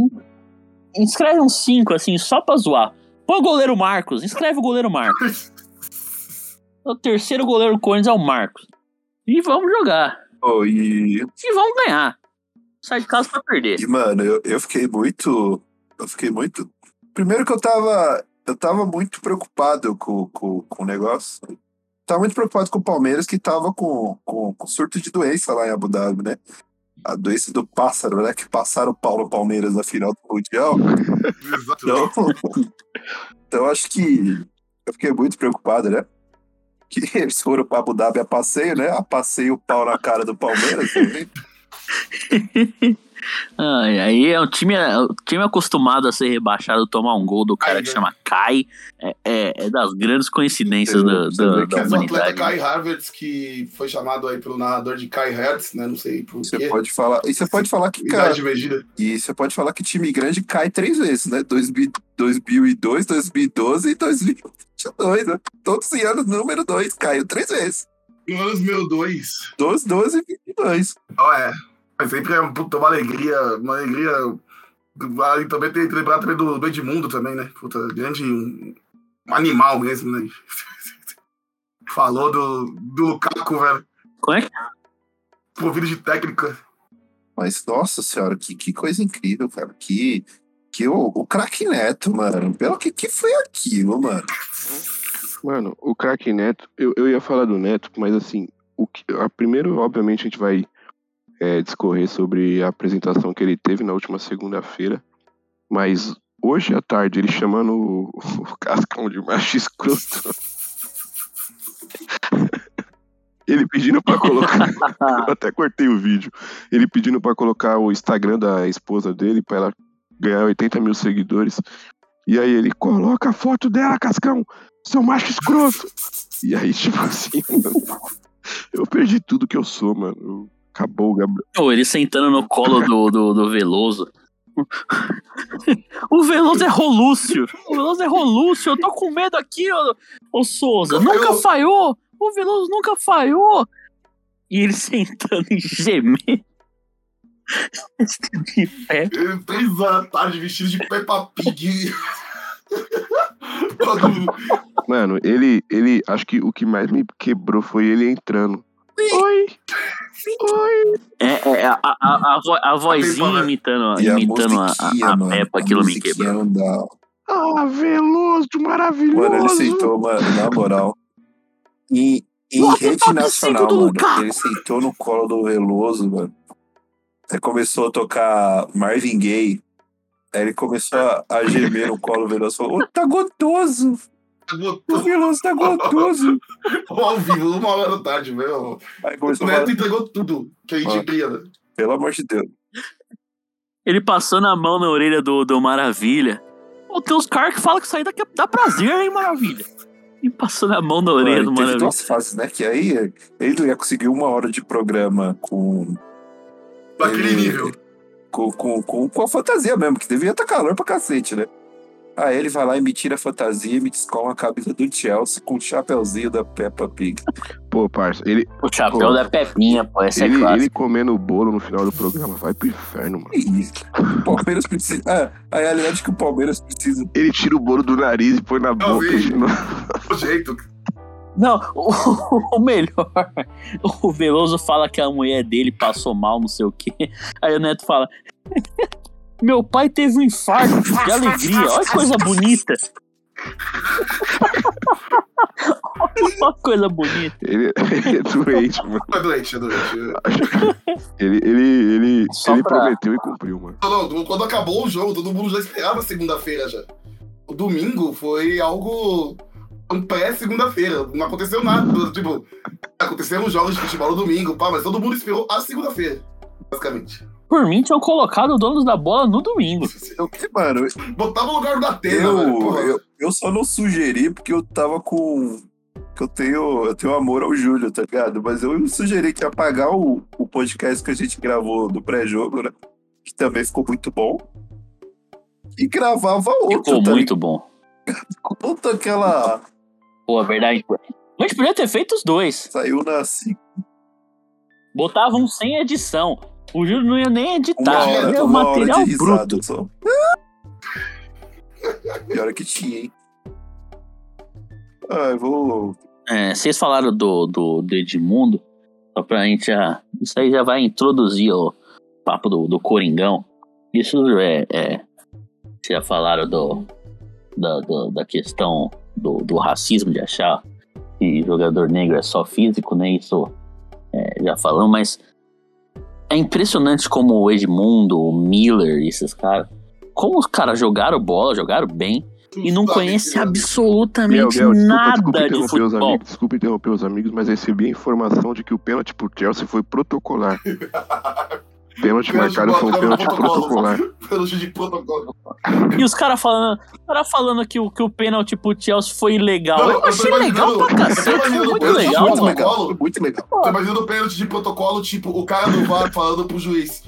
inscreve uns cinco, assim, só pra zoar. Põe o goleiro Marcos, inscreve o goleiro Marcos. *laughs* O terceiro goleiro do Corinthians é o Marcos. E vamos jogar. Oh, e, E vamos ganhar. Sai de casa pra perder. e, mano, eu, eu fiquei muito. Eu fiquei muito. Primeiro que eu tava. Eu tava muito preocupado com, com, com o negócio. Tava muito preocupado com o Palmeiras, que tava com, com, com surto de doença lá em Abu Dhabi, né? A doença do pássaro, né? Que passaram o Paulo Palmeiras na final do Mundial. Então, *laughs* então acho que eu fiquei muito preocupado, né? Que eles foram para Abu Dhabi a passeio, né? A passeio o pau na cara do Palmeiras também. *laughs* Ai, aí é um time, o time acostumado a ser rebaixado, tomar um gol do cara Kai, que né? chama Kai. É, é- é das grandes coincidências da, Você da, atleta humanidade. Kai Havertz, que foi chamado aí pelo narrador de Kai Hertz, né? Não sei por Você quê. pode falar. E você pode falar que, cara. E você pode falar que time grande cai três vezes, né? 2000 2002, 2012 e 2022, né? Todos os anos, número 2 caiu três vezes. Anos meu dois. 12, 12 e 22. Ó, é. Mas sempre é um puta, uma alegria, uma alegria. Vale também tem que lembrar também do, do Edmundo também, né? Puta, grande. Um, um animal mesmo, né? *laughs* Falou do, do Lukaku, velho. Como é que Provido de técnica. Mas, nossa senhora, que, que coisa incrível, cara. Que, que o, o craque Neto, mano. Pelo que, que foi aquilo, mano? Mano, o craque Neto, eu, eu ia falar do Neto, mas assim, o que, a primeiro, obviamente, a gente vai é, discorrer sobre a apresentação que ele teve na última segunda-feira, mas hoje à tarde ele chamando o, *laughs* o Cascão de macho escroto. *laughs* ele pedindo pra colocar. *laughs* eu até cortei o vídeo. Ele pedindo pra colocar o Instagram da esposa dele pra ela ganhar 80 mil seguidores. E aí ele coloca a foto dela, Cascão, seu macho escroto. E aí, tipo assim, mano, eu perdi tudo que eu sou, mano. Eu- Acabou o Gabriel. Pô, ele sentando no colo do, do, do Veloso. O Veloso é Rolúcio. O Veloso é Rolúcio. Eu tô com medo aqui, ô, ô Souza. Nunca Nunca falhou. O Veloso nunca falhou. E ele sentando e gemer. de pé. Ele, Três anos da tarde vestido de Peppa Pig. Mano, ele, ele. Acho que o que mais me quebrou foi ele entrando. Oi! Oi! É, é, a, a, a, vo- a vozinha imitando, E a imitando a, a, a mano. Peppa, a aquilo me quebrou. não dá. Ah, Veloso, maravilhoso! Mano, ele sentou, mano, na moral. Em, em Nossa, rede top nacional, mano. Ele sentou no colo do Veloso, mano. Aí começou a tocar Marvin Gaye. Aí ele começou a, a gemer no colo do Veloso. Falou, ô, tá gostoso! O Botou Veloso tá gostoso! ao *laughs* vivo, uma hora da tarde, velho. Aí O a Neto entregou tudo que a gente Ó. queria, né? pelo amor de Deus. Ele passando a mão na orelha do, do Maravilha. Pô, tem uns caras que falam que isso aí dá, dá prazer, hein, Maravilha? E passando a mão na orelha Mano, do teve Maravilha. duas fases, né? Que aí ele ia conseguir uma hora de programa com. Daquele ele- nível. Com, com, com, com a fantasia mesmo, que devia estar calor pra cacete, né? Aí ele vai lá e me tira a fantasia e me descola a camisa do Chelsea com o chapeuzinho da Peppa Pig. Pô, parça, ele, O chapéu Pô. da Pepinha, pô, essa é ele, clássica. ele comendo o bolo no final do programa. Vai pro inferno, mano. Que isso? O Palmeiras precisa. Ah, a realidade é que o Palmeiras precisa. Ele tira o bolo do nariz e põe na boca. de novo. O jeito. Não, o, o melhor. O Veloso fala que a mulher dele passou mal, não sei o quê. Aí o Neto fala. Meu pai teve um infarto de alegria. Olha que coisa bonita. Olha que coisa bonita. Ele, ele é doente, mano. É doente, é doente. Ele, ele, ele, Só ele pra- prometeu e cumpriu, mano. Não, não, quando acabou o jogo, todo mundo já esperava segunda-feira já. O domingo foi algo. Um pré-segunda-feira. Não aconteceu nada. Tipo, aconteceram jogos de futebol no domingo, pá, mas todo mundo esperou a segunda-feira, basicamente. Por mim, tinham colocado o dono da bola no domingo. *laughs* Eu, mano, Botava no lugar da tela, eu, eu, eu só não sugeri porque eu tava com. que eu tenho, eu tenho amor ao Júlio, tá ligado? Mas eu sugeri que apagar o, o podcast que a gente gravou do pré-jogo, né? Que também ficou muito bom. E gravava outro, Ficou tá muito bom. Conta aquela. Pô, a verdade. A gente podia ter feito os dois. Saiu na cinco- Botava um sem edição. O Júlio não ia nem uma editar. Ia hora, o uma hora material de bruto. só. Pior que tinha, hein? Ah, eu vou. É, vocês falaram do, do, do Edmundo, só pra gente já. Isso aí já vai introduzir o papo do, do Coringão. Isso é. é vocês já falaram do, da, do- da questão do, do racismo, de achar que jogador negro é só físico, né? Isso é, já falamos, mas é impressionante como o Edmundo, o Miller e esses caras. Como os caras jogaram bola, jogaram bem, e não conhece mentindo. absolutamente Biel, Biel, nada desculpa, desculpa de interromper os futebol. amigos, desculpa interromper os amigos, mas recebi a informação de que o pênalti pro Chelsea foi protocolar. *laughs* Pênalti marcado foi um pênalti protocolar. *laughs* Pênalti de protocolo. E os caras falando, cara falando que, o, que o pênalti pro Chelsea foi ilegal. Não, eu achei legal imaginando- pra cacete, foi muito pênalti legal, muito legal. Muito legal. Tô imaginando o pênalti de protocolo, tipo, o cara do VAR falando pro juiz.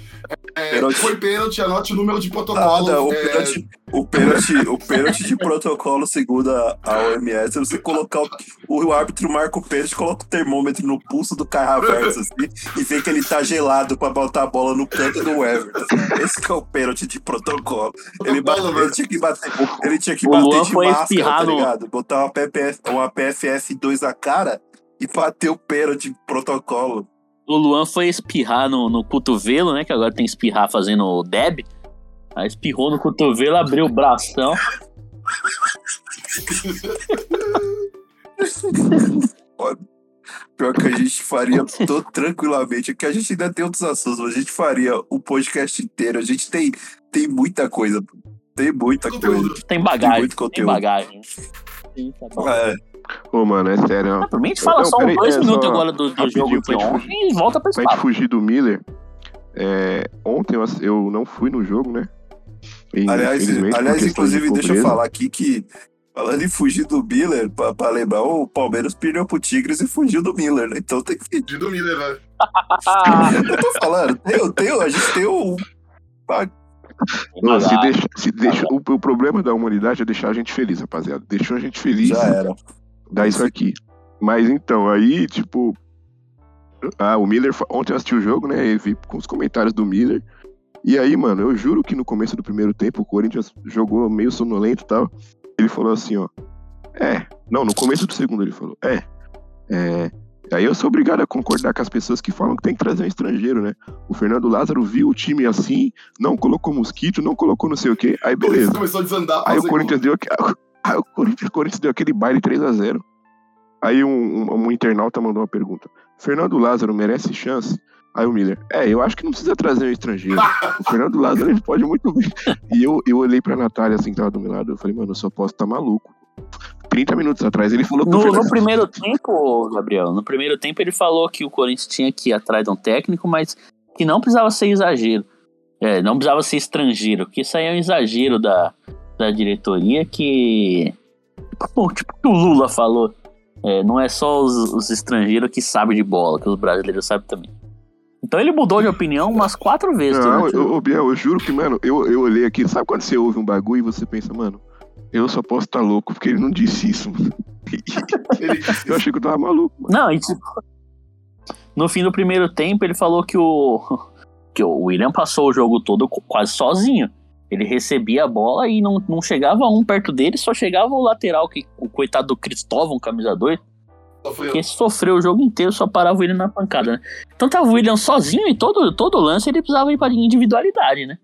É, Pênalti. Foi pênalti, anote o número de protocolo. Nada, o é, pênalti, o, pênalti, o pênalti de protocolo, segundo a, a OMS, é você colocar o, o árbitro marca o pênalti, coloca o termômetro no pulso do Kai Havertz, assim, e vê que ele tá gelado pra botar a bola no canto do Everton. Esse que é o pênalti de protocolo. Ele, bate, ele tinha que bater, ele tinha que O bater Luan de máscara, tá ligado? Botar uma, PPF, uma PFF2 na cara e bater o pênalti de protocolo. O Luan foi espirrar no, no cotovelo, né? Que agora tem que espirrar fazendo o deb. Aí espirrou no cotovelo, abriu o bração. Pior que a gente faria *laughs* to- tranquilamente, é que a gente ainda tem outros assuntos, mas a gente faria o podcast inteiro. A gente tem, tem muita coisa. Tem muita Conteúdo. coisa. Tem bagagem. muito Tem conteúdo. bagagem. Sim, tá bom. É, Ô, mano, é sério. Ah, por mim, a gente fala Não, só peraí, uns dois é, minutos só agora do, do jogo de pra gente ontem e volta pra esse Pra gente fugir do Miller, é, ontem eu, eu não fui no jogo, né? E, aliás, aliás questões de inclusive, deixa eu falar aqui que, falando em fugir do Miller, pra, pra lembrar, o Palmeiras perdeu pro Tigres e fugiu do Miller, né? Então tem que. De do Miller, velho. *laughs* Eu tô falando, tem, tem, a gente tem um. Não, se deixa, se deixa, o, o problema da humanidade é deixar a gente feliz, rapaziada. Deixou a gente feliz, Já era. Dá isso aqui. Mas então, aí, tipo. Ah, o Miller. Ontem eu assisti o jogo, né? E vi com os comentários do Miller. E aí, mano, eu juro que no começo do primeiro tempo o Corinthians jogou meio sonolento e tal. Ele falou assim, ó. É. Não, no começo do segundo ele falou. É. É. Aí eu sou obrigado a concordar com as pessoas que falam que tem que trazer um estrangeiro, né? O Fernando Lázaro viu o time assim, não colocou mosquito, não colocou não sei o quê. Aí beleza. Começou a desandar. Aí o Corinthians deu, aí o Corinthians, o Corinthians deu aquele baile 3x0. Aí um, um, um internauta mandou uma pergunta: Fernando Lázaro merece chance? Aí o Miller, é, eu acho que não precisa trazer um estrangeiro. o Fernando Lázaro ele pode muito bem. E eu, eu olhei pra Natália assim que tava do meu lado, eu falei, mano, eu só posso estar maluco. 30 minutos atrás ele falou que No, Fernando- no primeiro tempo, Gabriel, no primeiro tempo ele falou que o Corinthians tinha que ir atrás de um técnico, mas que não precisava ser exagero. É, não precisava ser estrangeiro, que isso aí é um exagero da, da diretoria que. Tipo o que o Lula falou. é, não é só os, os estrangeiros que sabem de bola, que os brasileiros sabem também. Então ele mudou de opinião umas quatro vezes. Não, o- eu, Biel, eu juro que, mano, eu, eu olhei aqui, sabe quando você ouve um bagulho e você pensa, mano, eu só posso estar louco porque ele não disse isso. *laughs* Ele- Eu achei que eu tava maluco, mano. Não, e tipo, no fim do primeiro tempo ele falou que o *laughs* que o William passou o jogo todo quase sozinho. Ele recebia a bola e não, não chegava um perto dele, só chegava o lateral, que o coitado do Cristóvão, camisa 2, Sofreu. que sofreu o jogo inteiro, só parava o William na pancada, né? Então tava o William sozinho e todo, todo lance ele precisava ir pra individualidade, né?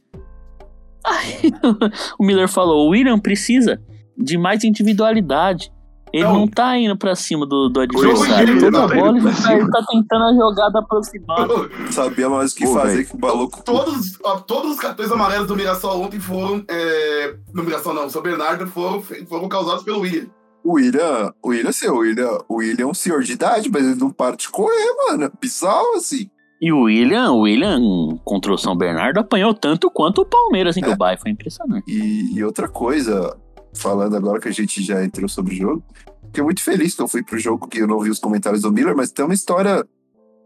Aí *laughs* o Miller falou: o William precisa de mais individualidade. Ele não, Não. tá indo pra cima do, do adversário. Toda tá bola ele tá, ele tá tentando a jogada aproximada. Sabia mais o que Pô, fazer velho. que o maluco. Todos, ó, todos os cartões amarelos do Mirassol ontem foram. É... No Mirassol não, São Bernardo foram, foram causados pelo William. O William, o William, seu, o William, o William é um senhor de idade, mas ele não para de correr, mano. É bizarro assim. E o William, o William contra o São Bernardo apanhou tanto quanto o Palmeiras em É. Dubai. Foi impressionante. E, e outra coisa, falando agora que a gente já entrou sobre o jogo, fiquei muito feliz que eu fui pro jogo, que eu não vi os comentários do Miller, mas tem uma história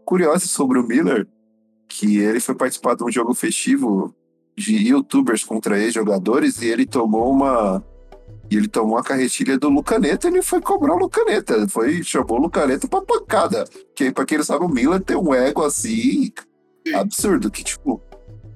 curiosa sobre o Miller, que ele foi participar de um jogo festivo de youtubers contra ex-jogadores e ele tomou uma. E ele tomou a carretilha do Lucaneta e ele foi cobrar o Lucaneta. Foi, chamou o Lucaneta pra pancada. Que, pra quem não sabe, o Miller tem um ego assim absurdo, que tipo.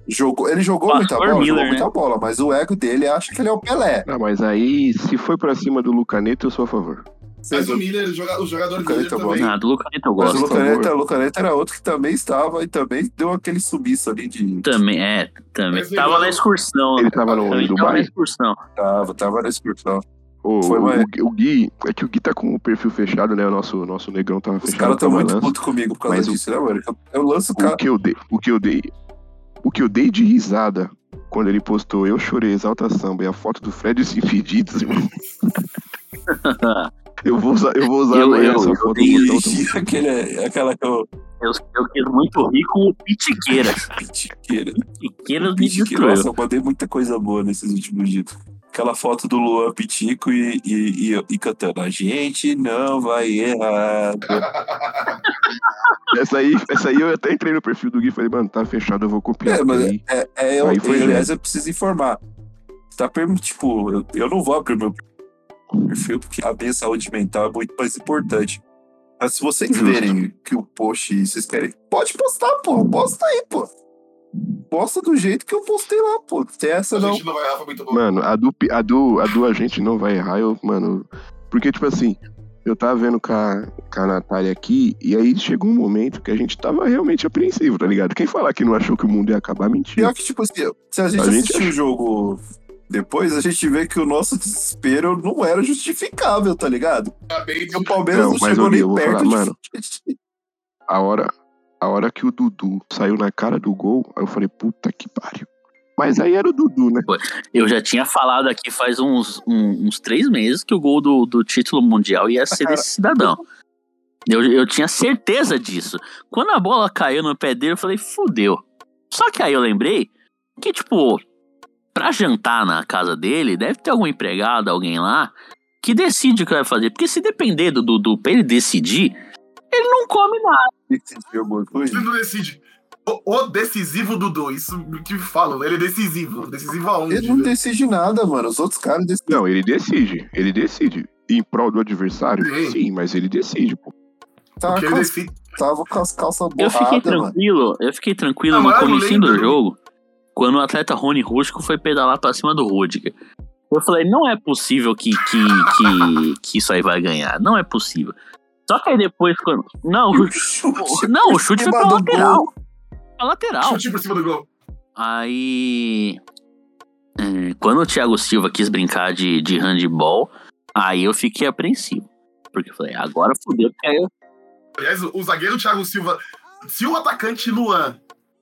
Jogou, ele jogou muita bola, Miller, jogou né? muita bola, mas o ego dele acha que ele é o Pelé. Ah, mas aí, se foi pra cima do Lucaneta, eu sou a favor. Mas o Miller, o joga- o jogador Lucaneta Miller é também. Ah, do Lucaneta eu Mas o gosto. Lucaneta, o Lucaneta era outro que também estava e também deu aquele subiço ali de. Também, é, também. Mas Tava ele- na excursão. Ele tava no, Também em tava na Dubai? excursão. Tava, tava na excursão. Foi o, o, o Gui, é que o Gui tá com o perfil fechado, né? O nosso, nosso negrão tava Os fechado. caras estão muito putos comigo por causa Mas o- disso, né, mano? Eu, eu lanço o cara. O que eu dei, o que eu dei, o que eu dei de risada quando ele postou Eu Chorei Exalta Samba e a foto do Fred Desimpedidos, *laughs* irmão. Eu vou usar, eu vou usar Eu- amanhã eu- essa eu foto. dei vou botar outra E aquele, aquela que eu. Eu, eu quis muito rir com o Pitiqueiras. Pitiqueira. Pitiqueiras *laughs* me Pitiqueira. Nossa, eu mandei muita coisa boa nesses últimos dias. Aquela foto do Luan Pitico e, e, e, e cantando. A gente não vai errar. Essa aí, essa aí eu até entrei no perfil do Gui e falei, mano, tá fechado, eu vou copiar. É, mas Aí, é, é, Aí foi aliás, eu preciso informar. Tá tipo, eu, eu não vou abrir meu perfil porque a minha saúde mental é muito mais importante. Mas se vocês verem que o post vocês querem, pode postar, pô. Posta aí, pô. Posta do jeito que eu postei lá, pô. Não tem essa A não. gente não vai errar, foi muito bom. Mano, a do, a, do, a do a gente não vai errar, eu, mano. Porque, tipo assim, eu tava vendo com a, com a Natália aqui, e aí chegou um momento que a gente tava realmente apreensivo, tá ligado? Quem falar que não achou que o mundo ia acabar, mentiu. Pior que, tipo assim, se a gente A gente assistir o jogo depois, a gente vê que o nosso desespero não era justificável, tá ligado? Acabei de- E o Palmeiras Não, não, chegou nem perto falar, de mano. *laughs* A hora, a hora que o Dudu saiu na cara do gol, aí eu falei, puta que pariu. Mas aí era o Dudu, né? Eu já tinha falado aqui faz uns, um- uns três meses que o gol do, do título mundial ia ser desse *laughs* cidadão. Eu, eu tinha certeza disso. Quando a bola caiu no pé dele, eu falei, fudeu. Só que aí eu lembrei que, tipo, pra jantar na casa dele, deve ter algum empregado, alguém lá, que decide o que vai fazer. Porque se depender do Dudu pra ele decidir, ele não come nada. Decidiu alguma coisa? Ele não decide. O, o decisivo Dudu, isso que falam, ele é decisivo. Decisivo aonde? Ele não decide nada, mano. Os outros caras decidem. Não, ele decide. Ele decide. Em prol do adversário? Sim. Sim, mas ele decide, pô. Tava, Porque ele com as, decide. tava com as calças Eu fiquei borradas, mano. tranquilo, eu fiquei tranquilo Não, no comecinho do jogo, quando o atleta Rony Rústico foi pedalar pra cima do Rudiger. Eu falei, não é possível que, que, que, que isso aí vai ganhar. Não é possível. Só que aí depois, quando. Não, o chute, não, o chute foi pra lateral. gol. Pra lateral. Chute por cima do gol. Aí. é, quando o Thiago Silva quis brincar de, de handball, aí eu fiquei apreensivo. Porque eu falei, agora fudeu, porque aí eu Aliás, o, o zagueiro Thiago Silva. Se o atacante Luan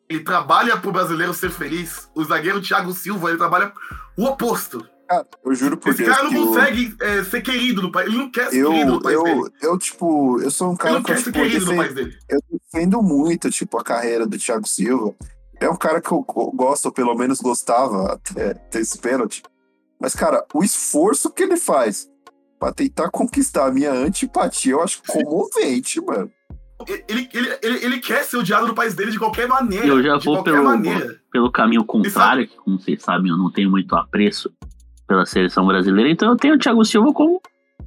ele trabalha pro brasileiro ser feliz, o zagueiro Thiago Silva ele trabalha o oposto. Cara, eu juro por Esse Deus. cara não que eu- consegue é, ser querido no país. Ele não quer ser Eu, querido no país dele. eu, eu, tipo, eu sou um Ele cara não que eu, quer ser tipo, querido no defendo, país dele. eu defendo muito, tipo, a carreira do Thiago Silva. É um cara que eu go- gosto, ou pelo menos gostava até ter esse pênalti. Mas, cara, o esforço que ele faz pra tentar conquistar a minha antipatia, eu acho comovente, mano. Ele, ele, ele, ele quer ser odiado no país dele de qualquer maneira. Eu já de vou qualquer pelo- maneira. pelo caminho contrário, que como vocês sabem, eu não tenho muito apreço pela seleção brasileira, então eu tenho o Thiago Silva como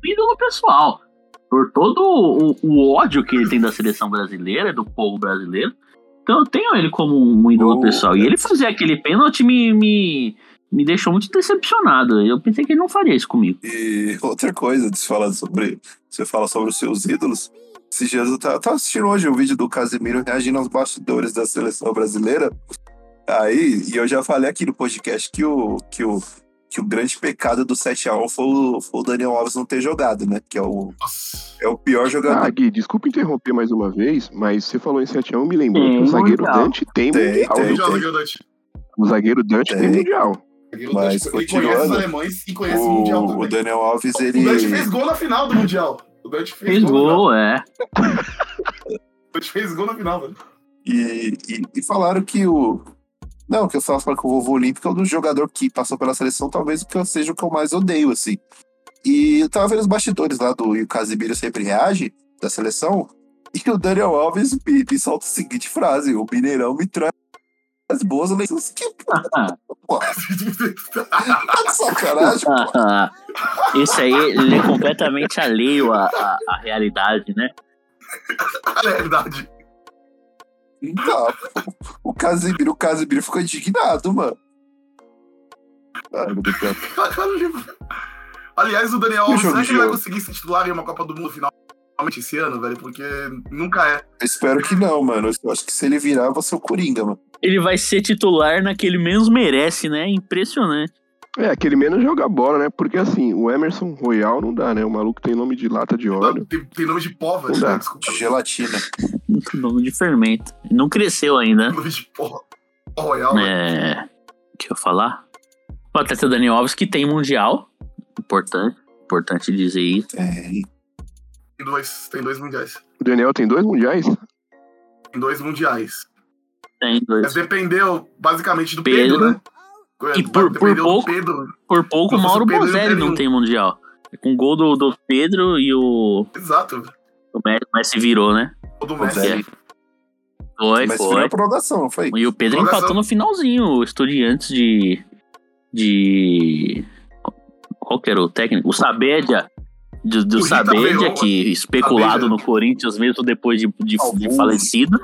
ídolo pessoal. Por todo o, o ódio que ele tem da seleção brasileira, do povo brasileiro. Então eu tenho ele como um ídolo Oh, pessoal. E ele fazer aquele pênalti me, me, me deixou muito decepcionado. Eu pensei que ele não faria isso comigo. E outra coisa, de se falar sobre. Você fala sobre os seus ídolos. Esses dias eu tava, assistindo hoje um vídeo do Casemiro reagindo aos bastidores da seleção brasileira. Aí, e eu já falei aqui no podcast que o, que o, que o grande pecado do 7x1 foi o, foi o Daniel Alves não ter jogado, né? Que é o, é o pior jogador. Ah, Gui, desculpa interromper mais uma vez, mas você falou em 7x1, me lembrou Tem que o zagueiro mundial. Dante tem, Tem, mundial. tem. Dante. O zagueiro Dante tem, Tem. mundial. Zagueiro Mas, Dante, conhece os alemães e conhece o Mundial O, também. o Daniel Alves, O ele. Dante fez gol na final do Mundial. O Dante fez, Fez gol. gol, é. *laughs* O Dante fez gol na final, velho. E, e, e falaram que o. Não, que eu estava falando que o vovô Olímpico é um dos jogadores que passou pela seleção, talvez o que eu seja o que eu mais odeio, assim. E eu tava vendo os bastidores lá do E o Casimiro sempre reage, da seleção, *laughs* e o Daniel Alves me, me solta a seguinte frase: o Mineirão me traz boas lembranças. Que *laughs* porra, tá de sacanagem, pô. *laughs* Esse aí, ele é completamente alheio à, à, à realidade, né? A realidade. Então, o Casimiro, o Casimiro ficou indignado, mano. Ai, meu Deus do céu. Aliás, o Daniel o Alves, será que ele vai conseguir ser titular em uma Copa do Mundo finalmente esse ano, velho? Porque nunca é. Eu espero que não, mano. Eu acho que se ele virar, eu vou ser o Coringa, mano. Ele vai ser titular na que ele menos merece, né? Impressionante. É, aquele menos joga bola, né? Porque assim, o Emerson Royal não dá, né? O maluco tem nome de lata de óleo. Tem, tem nome de. Não dá. Desculpa. De gelatina. Nome de fermento. Não cresceu ainda. Nome de. Pó Royal. velho. É. O que eu ia falar? O atleta Daniel Alves que tem mundial. Importante. Importante dizer isso. É, Tem dois, tem dois mundiais. O Daniel tem dois mundiais? Tem dois mundiais. Tem Mas dois. dependeu basicamente do Pedro. Pedro, né? E por- por Dependeu do pouco- Pedro. Por pouco Mauro o Pedro, Bozelli não tem mundial. É Com o gol do, do Pedro e o, Exato. o Messi- o Messi virou, né? O do O Messi. Zé. Foi, Mas foi foi. prorrogação, foi? E o Pedro Prorrogação. empatou no finalzinho, o Estudiantes de. de. Qual que era o técnico? O Sabedia. Do, do que especulado Sabedia. no Corinthians mesmo depois de, de, de falecido,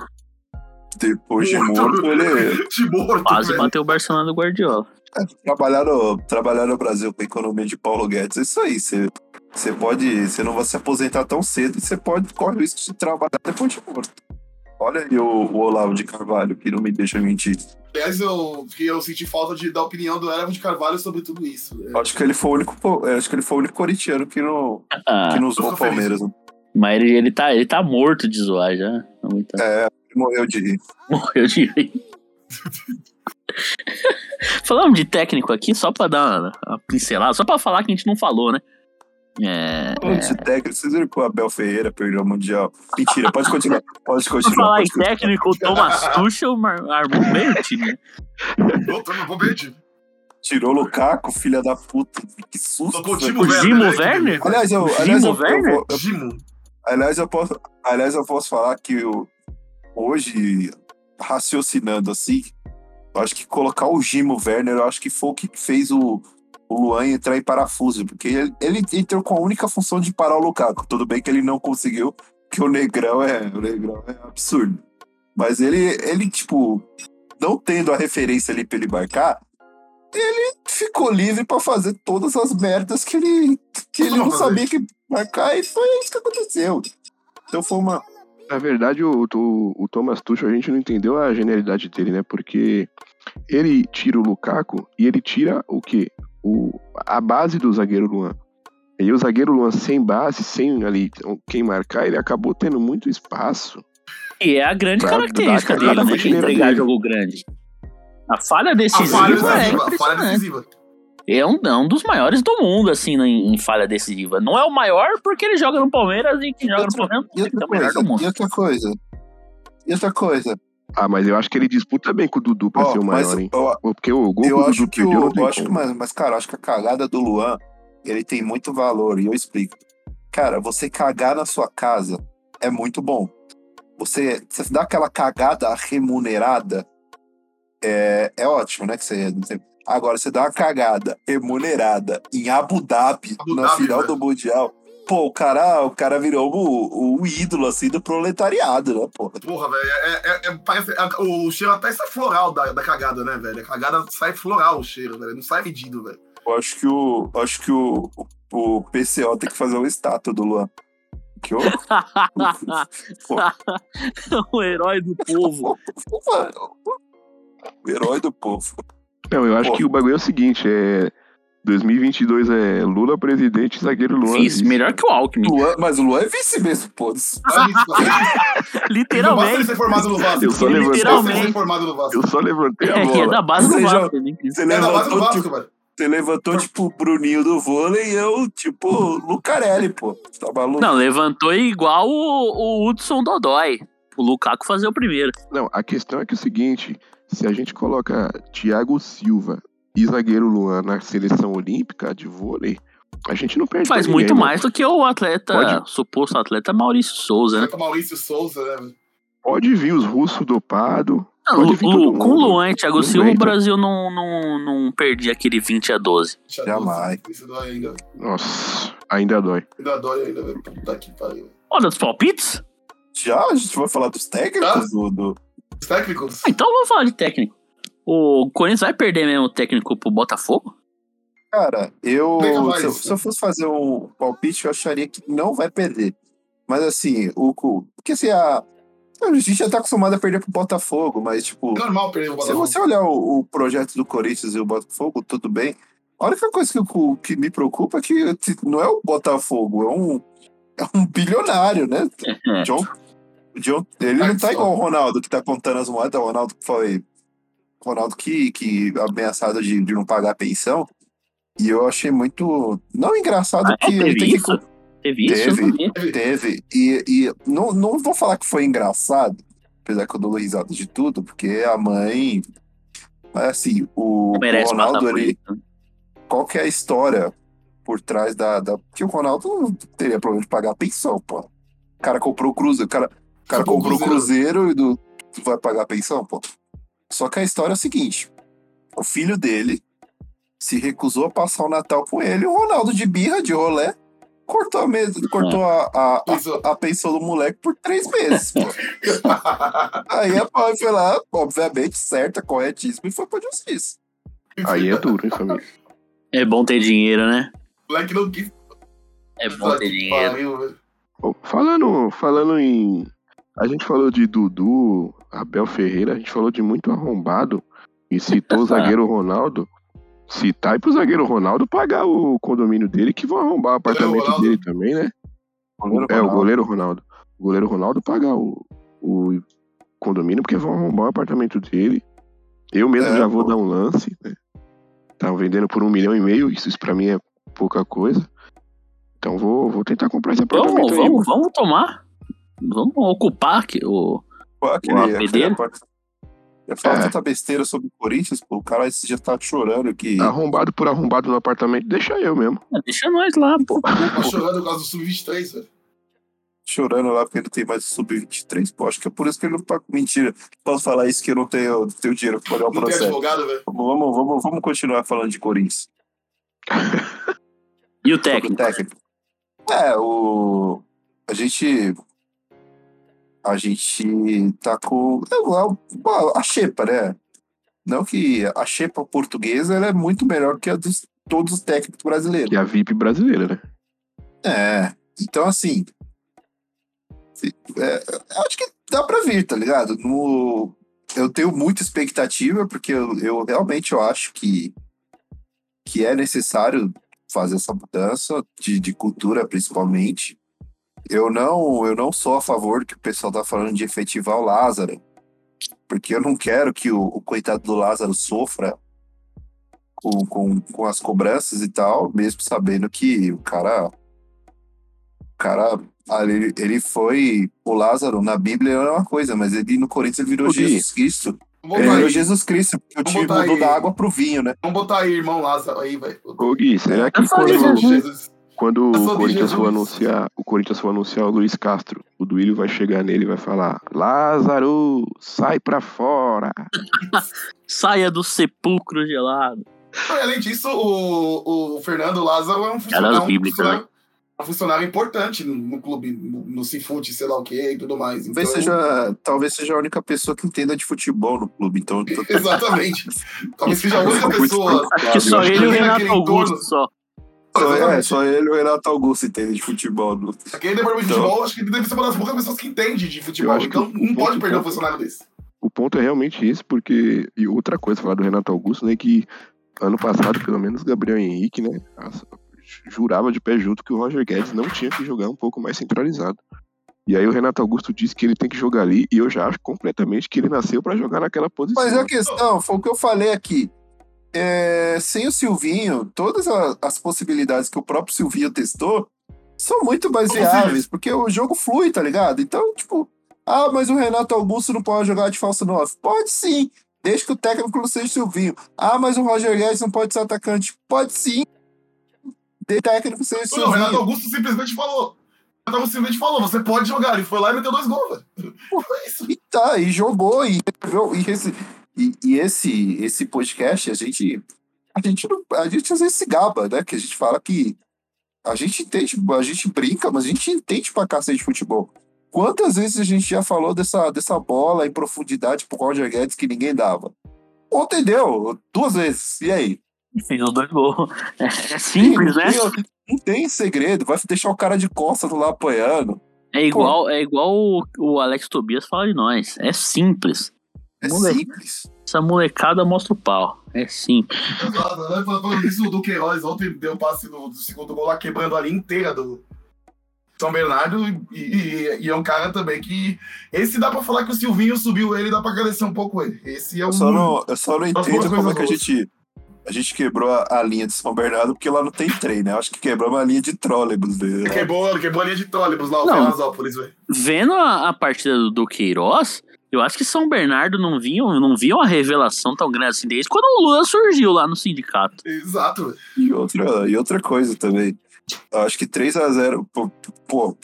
Depois de Morto. ele *laughs* De morto, quase velho. bateu o Barcelona do Guardiola. trabalhar no, trabalhar no Brasil com a economia de Paulo Guedes. É isso aí. Você, você pode. Você não vai se aposentar tão cedo e você pode correr o risco de trabalhar depois de morto. Olha aí o, o Olavo de Carvalho, que não me deixa mentir. Aliás, eu, que eu senti falta de, da opinião do Elavo de Carvalho sobre tudo isso. É, Acho que ele foi o único, acho que ele foi o único corintiano que não, Ah, que não usou o feliz. Palmeiras. né? mas ele, ele, tá, ele tá morto de zoar já. É, morreu de rir. Morreu de rir. Falamos de técnico aqui, só pra dar uma, uma pincelada, só pra falar que a gente não falou, né? É, Falando de técnico, vocês viram que o Abel Ferreira perdeu o Mundial? Mentira, pode continuar. Pode continuar. falar em Pode continuar. técnico, o Thomas Tuchel mar- armou bem o time. né? Eu. Tirou o Lukaku, filha da puta. Que susto. Tocou o velho. Timo O Werner. Né, Werner? Aliás, eu, O aliás, eu, eu, eu- Gimo. aliás, eu posso, aliás, eu posso falar que eu, hoje, raciocinando assim, eu acho que colocar o Gimo Werner, eu acho que foi o que fez o, o Luan entrar em parafuso, porque ele, ele entrou com a única função de parar o Lukaku. Tudo bem que ele não conseguiu, porque o Negrão é, o Negrão é absurdo. Mas ele, ele, tipo, não tendo a referência ali pra ele marcar, ele ficou livre pra fazer todas as merdas que ele, que ele não sabia que marcar, e foi isso que aconteceu. Então foi uma. Na verdade, o, o, o Thomas Tuchel, a gente não entendeu a genialidade dele, né? Porque ele tira o Lukaku e ele tira o quê? O, a base do zagueiro Luan. E o zagueiro Luan sem base, sem ali quem marcar, ele acabou tendo muito espaço. E é a grande Pra característica dele, né? De entregar dele. jogo grande. A falha A falha decisiva é decisiva. A falha decisiva. É um, é um dos maiores do mundo, assim, na- em, falha decisiva. Não é o maior porque ele joga no Palmeiras e quem joga no Palmeiras E é outra o melhor coisa, do mundo. e outra coisa. E outra coisa. Ah, mas eu acho que ele disputa bem com o Dudu pra Ó, ser o mas maior, hein? eu, Porque o gol eu acho Dudu que perdeu o. Eu acho que, mas, mas, cara, eu acho que a cagada do Luan, ele tem muito valor, e eu explico. Cara, você cagar na sua casa é muito bom. Você, você dá aquela cagada remunerada, é, é ótimo, né? Que você, você- Agora, você dá uma cagada remunerada em Abu Dhabi, Abu na Dhabi, final velho. do Mundial. Pô, o cara, o cara virou o, o ídolo, assim, do proletariado, né, pô? Porra, velho. É, é- é- parece, é- o cheiro até sai floral da, da cagada, né, velho? A cagada sai floral o cheiro, velho. Não sai medido, velho. Eu acho que o, acho que o, o, PCO tem que fazer uma estátua do Luan. Que o, *laughs* o herói do povo. *laughs* o herói do povo. Não, eu acho Pô. que o bagulho é o seguinte, é... 2022 é Lula presidente, zagueiro Luan. Fiz, vice. melhor que o Alckmin. Luan, mas o Luan é vice mesmo, pô. *laughs* Isso, ele Literalmente. ser formado no Vasco. Eu só levantei- ele formado no Vasco. Eu só levantei a É, que é bola. da base do Vasco. né? Você É da base do levantou, Vasco, tipo, velho. você levantou tipo o Bruninho do vôlei e eu, tipo, Lucarelli, pô. Você tá maluco? Não, levantou igual o, o Hudson Dodói. O Lukaku fazer o primeiro. Não, a questão é que é o seguinte: se a gente coloca Thiago Silva e zagueiro Luan na seleção olímpica de vôlei, a gente não perde Faz pra muito ninguém, mais do que o atleta, Pode- suposto atleta Maurício Souza, né? Maurício Souza, né. Pode vir os russos dopados. Lu- todo Lu- com Luan e Thiago Silva, o. Brasil não, não, não perdia aquele 20 a 12. Jamais. Isso dói ainda. Nossa, ainda dói. Ainda dói ainda, velho. Puta que pariu. Olha os palpites? Já a gente vai falar dos técnicos do, do- Os técnicos. Ah, Então vamos falar de técnico. O Corinthians vai perder mesmo o técnico pro Botafogo? Cara, eu. Se, eu- se eu fosse fazer um palpite, eu acharia que não vai perder. Mas assim, o. Porque assim, a. A gente já tá acostumado a perder pro Botafogo, mas, tipo. É normal perder o Se Botafogo. você olhar o, o projeto do Corinthians e o Botafogo, tudo bem. A única coisa que, eu- que me preocupa é que tipo, não é o Botafogo, é um, é um bilionário, né? É. John, John, ele não tá igual o Ronaldo, que tá contando as moedas. O Ronaldo foi. Ronaldo que, que ameaçado de, de não pagar a pensão. E eu achei muito. Não engraçado Ah, é, que ele teve que. isso? Teve isso? Não vi. Teve, teve. E, e não, não vou falar que foi engraçado, apesar que eu dou risada de tudo, porque a mãe. Mas assim, o, o Ronaldo, ele, isso. qual que é a história por trás da. da... Porque o Ronaldo não teria problema de pagar a pensão, pô. O cara comprou o Cruzeiro, o cara, o cara Comprou o o Cruzeiro e do, tu vai pagar a pensão, pô. Só que a história é a seguinte: o filho dele se recusou a passar o Natal com ele, e o Ronaldo de birra, de rolé, cortou a mesa, cortou a, a, Pensou. a, a pensão do moleque por três meses, pô. *laughs* Aí a mãe foi lá, obviamente, certa, corretíssima, e foi pra justiça. Aí é duro, hein, família? É bom ter dinheiro, né? O moleque não quis. É bom ter dinheiro. Falando, falando em. A gente falou de Dudu, Abel Ferreira, a gente falou de muito arrombado e citou o *laughs* zagueiro Ronaldo. Citar e pro zagueiro Ronaldo pagar o condomínio dele, que vão arrombar o apartamento Ronaldo. dele também, né? é, o goleiro Ronaldo. O goleiro Ronaldo pagar o, o condomínio, porque vão arrombar o apartamento dele. Eu mesmo É, já vou pô. dar um lance, né? Estavam vendendo por um milhão e meio, isso, isso pra mim é pouca coisa. Então vou, vou tentar comprar esse apartamento Vamos, aí. vamos, vamos tomar. Vamos ocupar aqui o. Pô, aquele, O aquele Eu falo É. tanta besteira sobre o Corinthians, pô, o cara já tá chorando que. Arrombado por arrombado no apartamento, deixa eu mesmo. Ah, Deixa nós lá, pô. *laughs* Tá chorando por causa do Sub-23, velho. chorando lá porque ele tem mais sub-23. Pô, acho que é por isso que ele não tá. Mentira. Posso falar isso que eu não tenho, tenho dinheiro pra pagar o Não tem processo. advogado, velho. Vamos, vamos, vamos, continuar falando de Corinthians. E o Sobre o técnico? técnico. É, o. A gente. A gente tá com. é, A, a Xepa, né? Não que a Xepa portuguesa ela é muito melhor que a dos todos os técnicos brasileiros. E a VIP brasileira, né? É. Então, assim. é, acho que dá pra vir, tá ligado? No, eu tenho muita expectativa, porque eu, eu realmente eu acho que, que é necessário fazer essa mudança de, de cultura, principalmente. Eu não, eu não sou a favor que o pessoal tá falando de efetivar o Lázaro, porque eu não quero que o, o coitado do Lázaro sofra com, com, com as cobranças e tal, mesmo sabendo que o cara. O cara. ali, Ele foi. O Lázaro na Bíblia era uma coisa, mas ele no Corinthians ele virou. Jesus Cristo. Vamos Ele virou aí, Jesus Cristo, porque o time mudou aí. da água pro vinho, né? vamos botar aí, irmão Lázaro, aí, velho. Ô Gui, será que quando, Jesus. Quando sou o Corinthians for anunciar, o Corinthians for anunciar o Luiz Castro, o Duílio vai chegar nele e vai falar: Lázaro, sai pra fora. *laughs* Saia do sepulcro gelado. Além disso, o, o Fernando Lázaro é um funcionário, um bíblicas, funcionário, um funcionário importante no, no clube, no, no Cifute, sei lá o que e tudo mais. Talvez, Então, seja, talvez seja a única pessoa que entenda de futebol no clube. Então, *laughs* Exatamente. Talvez *laughs* seja a única pessoa. Acho que só ele e o Renato Augusto só. Só, é, só ele e o Renato Augusto entendem de futebol. No... Aquele departamento de Então- futebol, acho que ele deve ser uma das poucas pessoas que entende de futebol. Eu acho que Então o não ponto- pode perder um ponto- funcionário desse. O ponto é realmente esse, porque. E outra coisa, falar do Renato Augusto, né? Que ano passado, pelo menos, Gabriel Henrique, né? Jurava de pé junto que o Roger Guedes não tinha que jogar um pouco mais centralizado. E aí o Renato Augusto disse que ele tem que jogar ali, e eu já acho completamente que ele nasceu pra jogar naquela posição. Mas a questão, foi o que eu falei aqui. É, sem o Silvinho, todas a- as possibilidades que o próprio Silvinho testou são muito mais viáveis, porque o jogo flui, tá ligado? Então, tipo, ah, mas o Renato Augusto não pode jogar de falso 9. Pode sim, desde que o técnico não seja o Silvinho. Ah, mas o Roger Guedes não pode ser atacante. Pode sim, o técnico seja o Não, o Renato Silvinho. Augusto simplesmente falou. O Renato Augusto simplesmente falou: você pode jogar. Ele foi lá e meteu dois gols, velho. E tá, e jogou, e, e, esse, e, e esse, esse podcast, a gente, a gente a gente às vezes se gaba, né? Que a gente fala que a gente entende, a gente brinca, mas a gente entende pra cacete de futebol. Quantas vezes a gente já falou dessa, dessa bola em profundidade pro Roger Guedes que ninguém dava? Ontem deu, duas vezes. E aí? Fez os dois gols. *laughs* É, simples, não, né? tem, não tem segredo, vai deixar o cara de costas lá apoiando. É igual, é igual o, o Alex Tobias fala de nós. É simples. É Moleque. simples. Essa molecada mostra o pau. É simples. Né? Isso, o Duqueiroz ontem deu passe do, do segundo gol lá, quebrando a linha inteira do São Bernardo. E, e- e é um cara também que. Esse dá pra falar que o Silvinho subiu ele, dá pra agradecer um pouco ele. Esse é o. Eu só não, eu só não entendo como é que a gente. a gente quebrou a, a linha de São Bernardo porque lá não tem trem, né? Acho que quebramos a linha de trólebus dele. Quebrou, quebrou a linha de trólebus lá, o. Ferrazópolis, velho. Vendo a, a partida do, do Queiroz, eu acho que São Bernardo não via, não via uma revelação tão grande assim desde quando o Lula surgiu lá no sindicato. Exato, velho. E outra, e outra coisa também. Acho que 3x0. Pô, pô,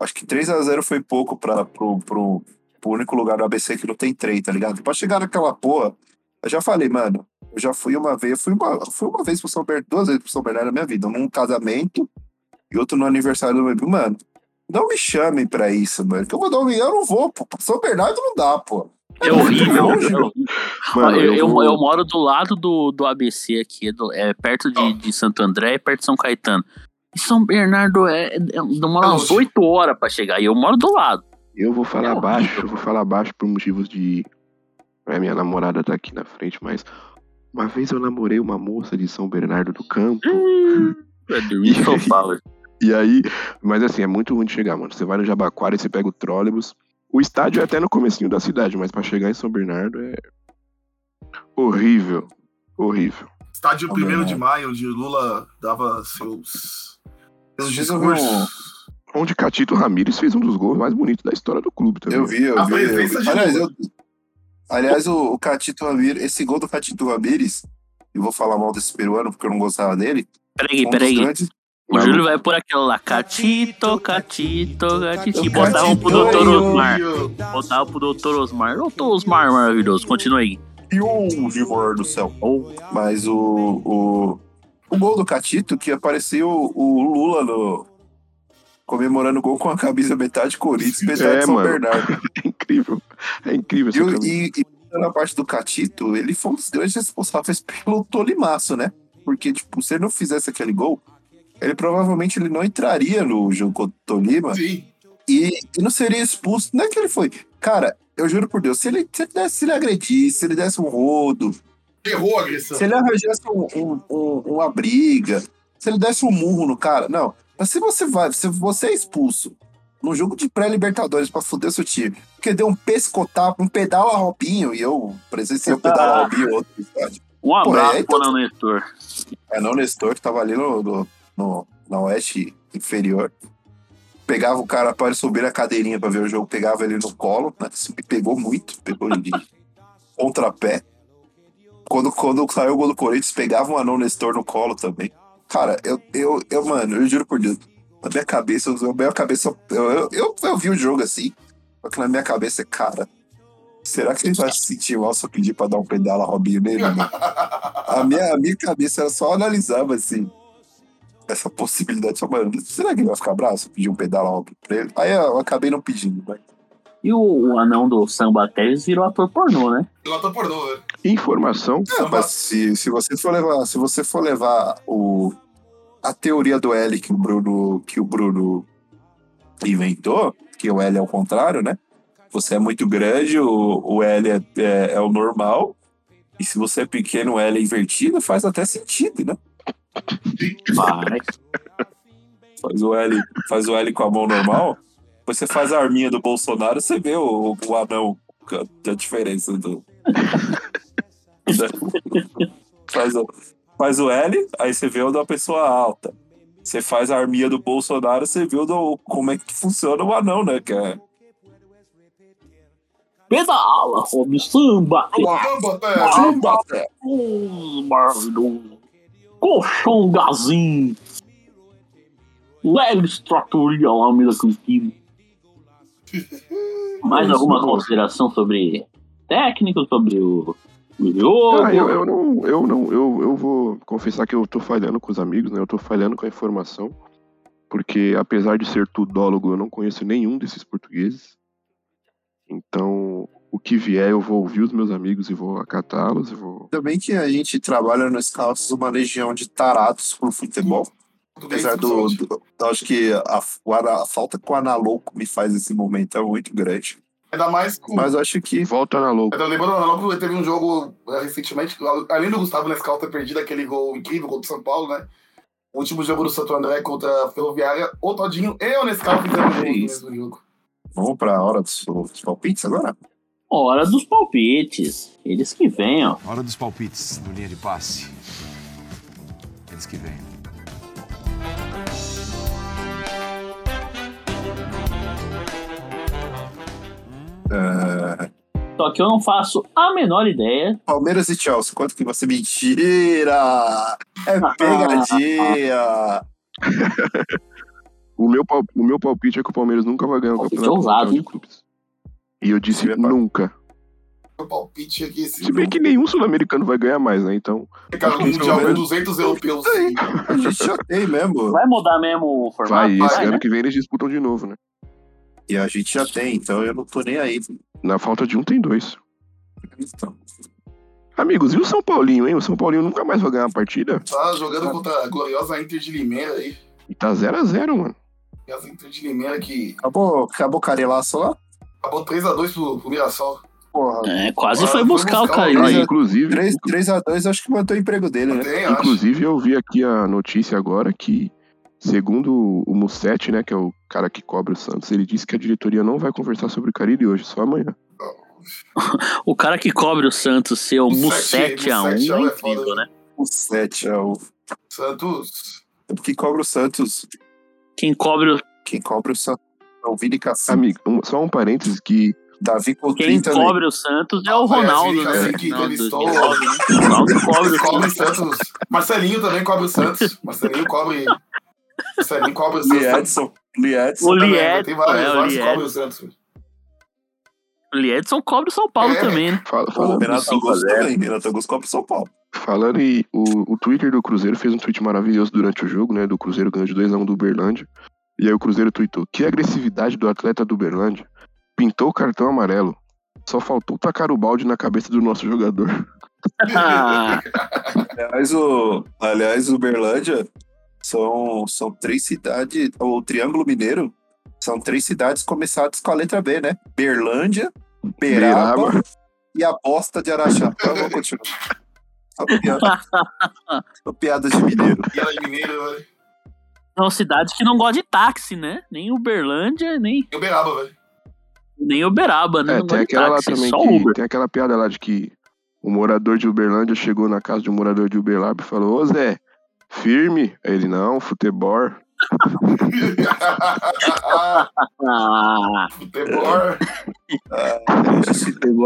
acho que 3x0 foi pouco pra, pro, pro, pro único lugar do ABC que não tem trem, tá ligado? Pra chegar naquela porra, eu já falei, mano. Eu já fui uma vez, eu fui uma, fui uma vez pro São Bernardo, duas vezes pro São Bernardo na minha vida. Um num casamento e outro no aniversário do meu amigo. Mano, não me chamem pra isso, mano. Que eu vou dar um eu não vou, pô. São Bernardo não dá, pô. É horrível. é horrível. Mano, eu, eu, vou- eu moro do lado do, do ABC aqui, do- é perto de, de Santo André e perto de São Caetano. E São Bernardo é, é, demora umas Longe. 8 horas pra chegar. E eu moro do lado. Eu vou falar É baixo, eu vou falar baixo por motivos de. A minha namorada tá aqui na frente, mas. Uma vez eu namorei uma moça de São Bernardo do Campo. É dormir *laughs* no sofá. velho. E aí. Mas assim, é muito ruim de chegar, mano. Você vai no Jabaquara e você pega o trólebus. O estádio é até no comecinho da cidade, mas pra chegar em São Bernardo é. Horrível. Horrível. Estádio São 1 de maio, onde o Lula dava seus, seus um- discursos. Onde Catito Ramírez fez um dos gols mais bonitos da história do clube também. Eu vi, eu A vi. eu vi. de Aliás, eu- aliás, o, o Catito Ramírez, esse gol do Catito Ramírez, eu vou falar mal desse peruano porque eu não gostava dele. Peraí, um peraí. grandes- O Júlio vai por aquela lá. Catito, catito, catito. E O botavam pro doutor Osmar. Botavam pro doutor Osmar. Doutor Osmar maravilhoso. Continua aí. E o Gilmar do céu. Mas o, o, o gol do Catito, que apareceu o Lula no, comemorando o gol com a camisa metade Corinthians, *laughs* metade É, São mano. Bernardo. *laughs* É incrível. É incrível essa E, e, e na parte do Catito, ele foi um dos grandes responsáveis pelo Tolimaço, né? Porque, tipo, se ele não fizesse aquele gol, ele provavelmente ele não entraria no jogo contra o Tolima Sim. e, e não seria expulso. Não é que ele foi. Cara, eu juro por Deus, se ele, se ele, desse, se ele agredisse, se ele desse um rodo, Errou a agressão. se ele arranjasse um- um- um- uma briga, se ele desse um murro no cara, não. Mas se você vai, se você é expulso num jogo de pré-libertadores pra foder seu time, porque deu um pescotapo, um pedal a Robinho, e eu presenciei o pedal a Robinho em outro estádio. Um abraço é, pro então- Nestor. É não, Nestor, que tava ali no, no, no- na oeste inferior. Pegava o cara para ele subir a cadeirinha pra ver o jogo, pegava ele no colo, né? Isso me pegou muito, pegou ele de *laughs* contrapé. Quando, quando saiu o gol do Corinthians, pegava um anão Nestor no colo também. Cara, eu, eu, eu mano, eu juro por Deus, na minha cabeça, na minha cabeça, eu, eu, eu, eu vi o jogo assim, só que na minha cabeça, cara, será que ele vai se sentir mal se eu pedir pra dar um pedala Robinho nele? mano? *laughs* a, minha, a minha cabeça era só analisava assim, essa possibilidade. Só, mano, será que ele vai ficar bravo se eu pedir um Robinho pra ele? Aí eu acabei não pedindo, mas E o, o anão do Samba Teles virou ator pornô, né? Lota pornô, velho. Informação. É, mas se, se você for levar, se você for levar o, a teoria do L que o Bruno que o Bruno inventou, que o L é o contrário, né? Você é muito grande, o, o L é, é, é o normal. E se você é pequeno, o L é invertido, faz até sentido, né? Vai. Faz o L, faz o L com a mão normal. Depois você faz a arminha do Bolsonaro, você vê o, o anão, a, a diferença do. *laughs* faz, o, faz o L, aí você vê o da pessoa alta. Você faz a arminha do Bolsonaro, você vê o do, como é que funciona o anão, né? Que é, Pedala, Rob Samba. Samba, é. Maravilhoso. Colchão Gazin. Leves Tratoria Alameda Campinas. *laughs* Mais alguma consideração sobre técnico, sobre o, o jogo? Ah, eu, eu não, eu não, eu, eu vou confessar que eu tô falhando com os amigos, né? Eu tô falhando com a informação. Porque apesar de ser tudólogo, eu não conheço nenhum desses portugueses. Então, o que vier, eu vou ouvir os meus amigos e vou acatá-los e vou. Também que a gente trabalha no Scouts uma legião de tarados por futebol. Apesar do, do- eu acho que a, o ana- a falta que o Analouco me faz nesse momento é muito grande. Ainda mais com. Mas eu acho que Volta na louca. Eu lembro, não, teve um jogo eh, recentemente, além do Gustavo Nescau ter perdido aquele gol incrível contra o São Paulo, né? O último jogo do Santo André contra a Ferroviária, o Todinho e o Nescau fizeram o jogo no mesmo jogo. vamos para a hora dos, dos palpites agora. Hora dos palpites. Eles que venham. Hora dos palpites no linha de passe. Eles que vêm. É, Só que eu não faço a menor ideia. Palmeiras e Chelsea, quanto que você. Mentira! É pegadinha! *laughs* O meu, o meu palpite é que o Palmeiras nunca vai ganhar o Palpite campeonato ousado, de hein? clubes. E eu disse é nunca. Meu palpite aqui, esse Se bem que nenhum sul-americano vai ganhar mais, né? Então, cara, um Esse mundial com momento- 200 europeus. A gente já tem mesmo. Vai mudar mesmo o formato? vai. E esse Vai, ano né? que vem eles disputam de novo, né? E a gente já tem, então eu não tô nem aí. Na falta de um, tem dois. Então, Amigos, e o São Paulinho, hein? O São Paulinho nunca mais vai ganhar uma partida. Tá jogando contra a gloriosa Inter de Limeira aí. E tá 0x0, mano. E as Inter de Limeira que acabou, acabou o Carelaço lá? Acabou 3x2 pro, pro Mirassol. Porra. É, quase foi buscar o buscar o cara. Três Ah, a- inclusive, 3, 3x2, acho que matou o emprego dele, né? Tem, acho. inclusive, eu vi aqui a notícia agora que, segundo o Mussetti, né, que é o cara que cobre o Santos, ele disse que a diretoria não vai conversar sobre o Carilli hoje, só amanhã. *laughs* O cara que cobre o Santos ser o Mussete a 1 Mussete a um é é incrível, né? O 7 é o. Santos. é Porque cobra o Santos. Quem cobre o, Quem cobra o Santos Vini Cassim. Amigo, um- só um parênteses que Davi quem cobre o Santos é o Ronaldo, assim, né? assim que Não, entrevistou- 2009, né? Ronaldo cobre o Cobre o Santos. Marcelinho também cobre o Santos. Marcelinho cobre. Marcelinho cobre o Santos. Liedson. Liedson. O Liedson, Tem vários, é, o vários cobrem o. Santos. O Liedson cobre o São Paulo É. também, né? fala, O falando, Renato 5 a Augusto 0. também. Renato Augusto cobra o São Paulo. falando e o, o Twitter do Cruzeiro fez um tweet maravilhoso durante o jogo, né? Do Cruzeiro ganhou de 2x1 do Uberlândia. E aí o Cruzeiro tweetou: Que agressividade do atleta do Uberlândia. Pintou o cartão amarelo. Só faltou tacar o balde na cabeça do nosso jogador. *laughs* *laughs* Aliás, o, aliás, Uberlândia são, são três cidades. O Triângulo Mineiro são três cidades começadas com a letra B, né? Berlândia, Beraba, Beraba. e a bosta de Araxá. Então vamos continuar. Só, piada, *laughs* só piadas de mineiro. E ela é mineiro, velho. é uma cidade que não gosta de táxi, né? Nem Uberlândia, nem, Uberaba, velho. nem Uberaba, né? É, não tem gosta de aquela lá táxi, também só que. Uber. Tem aquela piada lá de que o morador de Uberlândia chegou na casa de um morador de Uberlândia e falou: Ô Zé, firme? Aí ele, não, futebol. Ah, *laughs* *laughs* Futebol.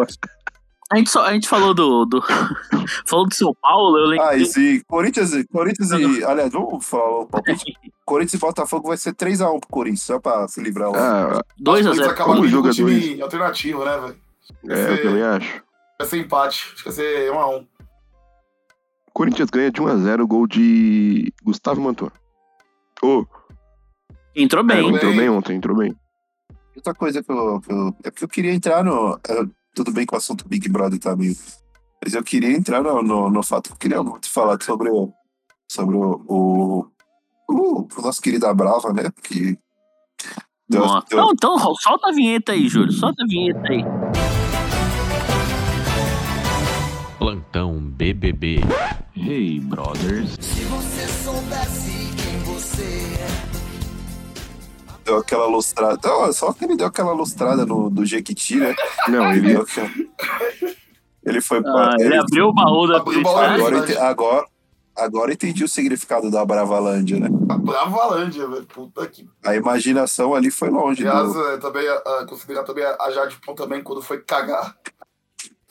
*laughs* a, gente só, a gente falou do, do. *laughs* falou do São Paulo, eu Ah, lembrei. e se Corinthians, e- Corinthians e. Aliás, vamos falar o palpite. *laughs* Corinthians e Botafogo vai ser 3x1 pro Corinthians, só pra se livrar lá. Ah, 2x0. acaba como com um jogadores. time alternativo, né, velho? é, eu também acho. Vai ser empate. Acho que vai ser 1x1. Corinthians ganha de 1x0 gol de Gustavo Mantua. Ô, Entrou é, bem. entrou bem. bem ontem, entrou bem. Outra coisa que eu, que eu- É porque eu queria entrar no. é, tudo bem que o assunto Big Brother tá meio. Mas eu queria entrar no, no, no fato que eu queria muito falar sobre o. Sobre o. O, o, o nosso querido Brava, né? Que. deu- Nossa. deu- Não, então solta a vinheta aí, Júlio. Solta a vinheta aí. Plantão BBB. Hey, brothers. Deu aquela lustrada. Não, só que ele deu aquela lustrada no, do Jequiti, né? Não, ele. Deu aquela- Ele foi Ah, pra. ele abriu o baú da Abriu baú. Agora, ente- agora, agora entendi o significado da Bravalândia, né? A Bravalândia, velho. Puta que. A imaginação ali foi longe. Aliás, Do... é, também a, considerar também a, Jade Pão também quando foi cagar.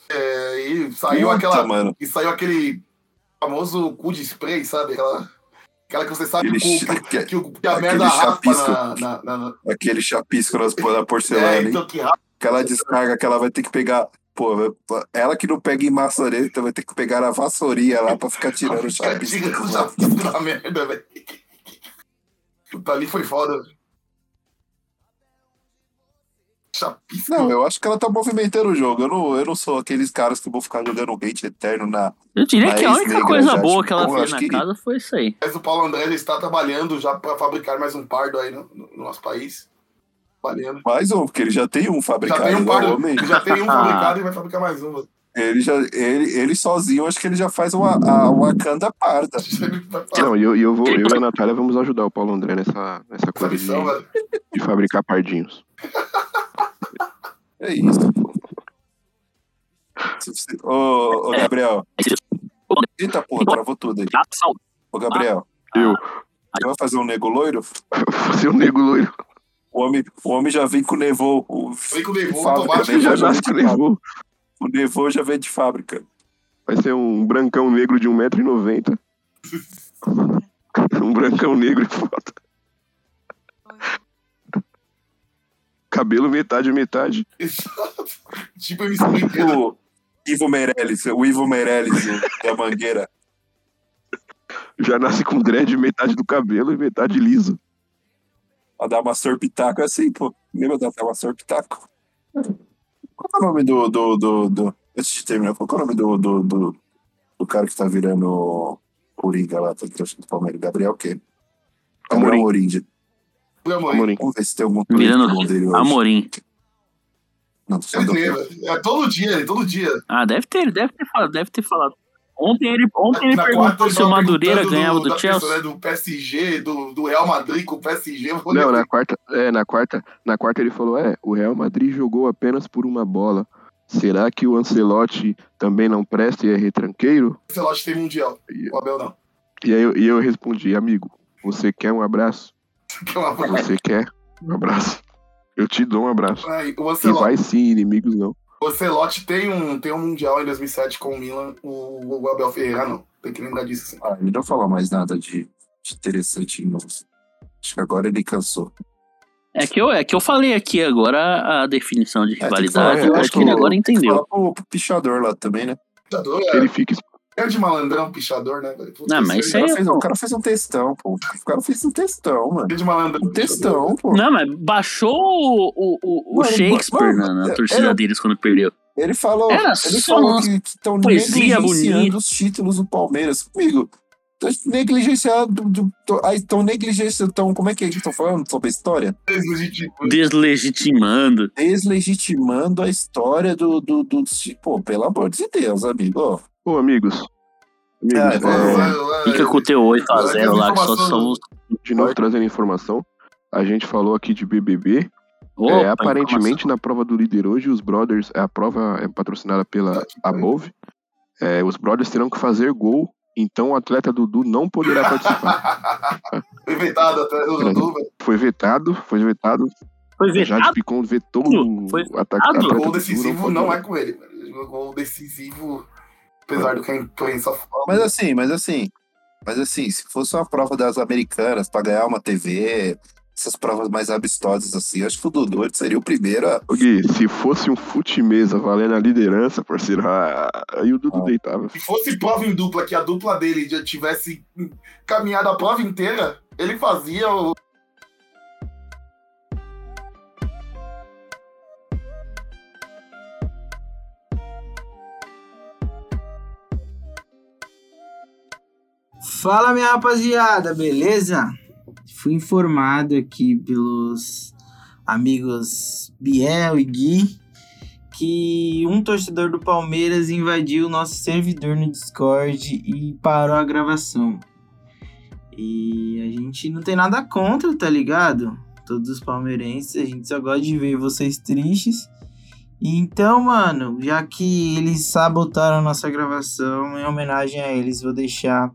É, e saiu Puta, aquela. mano. E saiu aquele famoso cu de spray, sabe? Aquela, aquela que você sabe Aquele que, o- cha- que, que, que a merda chapisco. na, na, na, na- Aquele chapisco nas, na porcelana, É, então que. Aquela descarga que ela vai ter que pegar. Pô, ela que não pega em maçaneta, então vai ter que pegar a vassourinha lá pra ficar tirando o chapisco. tirando o chapisco da merda, velho. Puta, ali foi foda. velho. Chapisco. Não, eu acho que ela tá movimentando o jogo. Eu não, eu não sou aqueles caras que vão ficar jogando hate eterno na. Eu diria Mas que a única coisa já, boa tipo, que ela fez na que- casa foi isso aí. Mas o Paulo André já está trabalhando já para fabricar mais um pardo aí no, no nosso país. Trabalhando. Mais um, porque ele já tem um Já fabricado. tem um pardo. homem. Já tem um *laughs* fabricado e vai fabricar mais um. Ele, já, ele, ele sozinho, acho que ele já faz uma, a Wakanda parda. *laughs* Ele Não, e eu, e eu vou, eu e a Natália vamos ajudar o Paulo André nessa, nessa essa coisa de, de fabricar pardinhos. *laughs* É isso. Ô, ô, Gabriel. Eita porra, travou tudo aí. Ô, Gabriel. Eu. Você vai fazer um nego loiro? Fazer um nego loiro. O homem, o homem já vem com nevô. O, Vem com o Nevô, fábrica, automático, né? Já já nasce vem com nevô. O nevô já vem de fábrica. Vai ser um brancão negro de 1,90m. *laughs* um brancão negro e foda. Cabelo metade, metade. Exato. *laughs* Tipo MC Brinquedo. O Ivo Meirelles, o Ivo Meirelles da Mangueira. Já nasce com dread, metade do cabelo e metade liso. A dar uma sorpitaco é assim, pô. Lembra da dar uma sorpitaco? Qual é o nome do. do, do, do... Antes de terminar, qual é o nome do, do, do, do cara que tá virando Coringa lá, tá do Palmeiras? Gabriel o quê? Gabriel Amorim. Amorim. De- Amorim. Amorim. Vamos ver se tem algum Virando currículo dele hoje. Amorim. Não, tô falando lembra. É todo dia, todo dia. Ah, deve ter, deve ter falado, deve ter falado. Ontem ele, ontem ele Na perguntou se o Madureira ganhava do da Chelsea. questão, né, do PSG, do, do Real Madrid com o PSG. eu vou Não, na quarta, é, na quarta, na quarta ele falou: é, o Real Madrid jogou apenas por uma bola. Será que o Ancelotti também não presta e é retranqueiro? O Celote tem mundial. O Abel não. E aí eu, e eu respondi, amigo, você quer um abraço? É porra. Você quer um abraço? Eu te dou um abraço. Ai, O E vai sim, inimigos não. o Ancelotti tem, um, tem um mundial em 2007 com o Milan. O, o Abel Ferreira não. Tem que lembrar disso. Assim. Ah, ele não falou mais nada de, de interessante em novo. Acho que agora ele cansou. É que eu, é que eu falei aqui agora a definição de É, tem que falar, rivalidade. eu acho que ele agora entendeu. falar pro, pro pichador lá também, né? Pichador, é, Ele fica é de malandrão, pichador, né? Não, mas isso O aí cara, é fez, o cara fez um textão, pô. O cara fez um textão, mano. é de malandrão. Um textão, pô. Não, mas baixou o, o, o- Mano, Shakespeare mano, na, na é- torcida era- deles quando perdeu. Ele falou, Era ele só falou que estão negligenciando bonita. os títulos do Palmeiras. Comigo, negligenciando, estão negligenciando, tão, como é que eles estão falando sobre a história? Deslegítimo. Deslegitimando. Deslegitimando a história do, do, do, pô, pelo amor de Deus, amigo. Ô, amigos. Amigos, Ah, é, Fica com o teu 8x0 lá, que só somos. de novo trazendo informação. A gente falou aqui de BBB. Opa, É, aparentemente, na prova do líder hoje, os Brothers, a prova é patrocinada pela Above. É, os Brothers terão que fazer gol, então o atleta Dudu não poderá participar. *laughs* Foi vetado o Dudu, velho. Foi vetado, foi vetado. Foi Jade vetado? Picon vetou o Foi ataque vetado? atleta O gol decisivo não é com ele, velho. O gol decisivo, apesar do que a imprensa fala. Mas assim, mas assim, mas assim, se fosse uma prova das americanas pra ganhar uma TV, essas provas mais abstosas assim, acho que o Dudu seria o primeiro a. Gui, se fosse um fute-mesa valendo a liderança, parceiro, ah, aí o Dudu Ah. deitava. Se fosse prova em dupla, que a dupla dele já tivesse caminhado a prova inteira, ele fazia o. Fala minha rapaziada, beleza? Fui informado aqui pelos amigos Biel e Gui que um torcedor do Palmeiras invadiu o nosso servidor no Discord e parou a gravação. E a gente não tem nada contra, tá ligado? Todos os palmeirenses, a gente só gosta de ver vocês tristes. Então, mano, já que eles sabotaram a nossa gravação, em homenagem a eles, vou deixar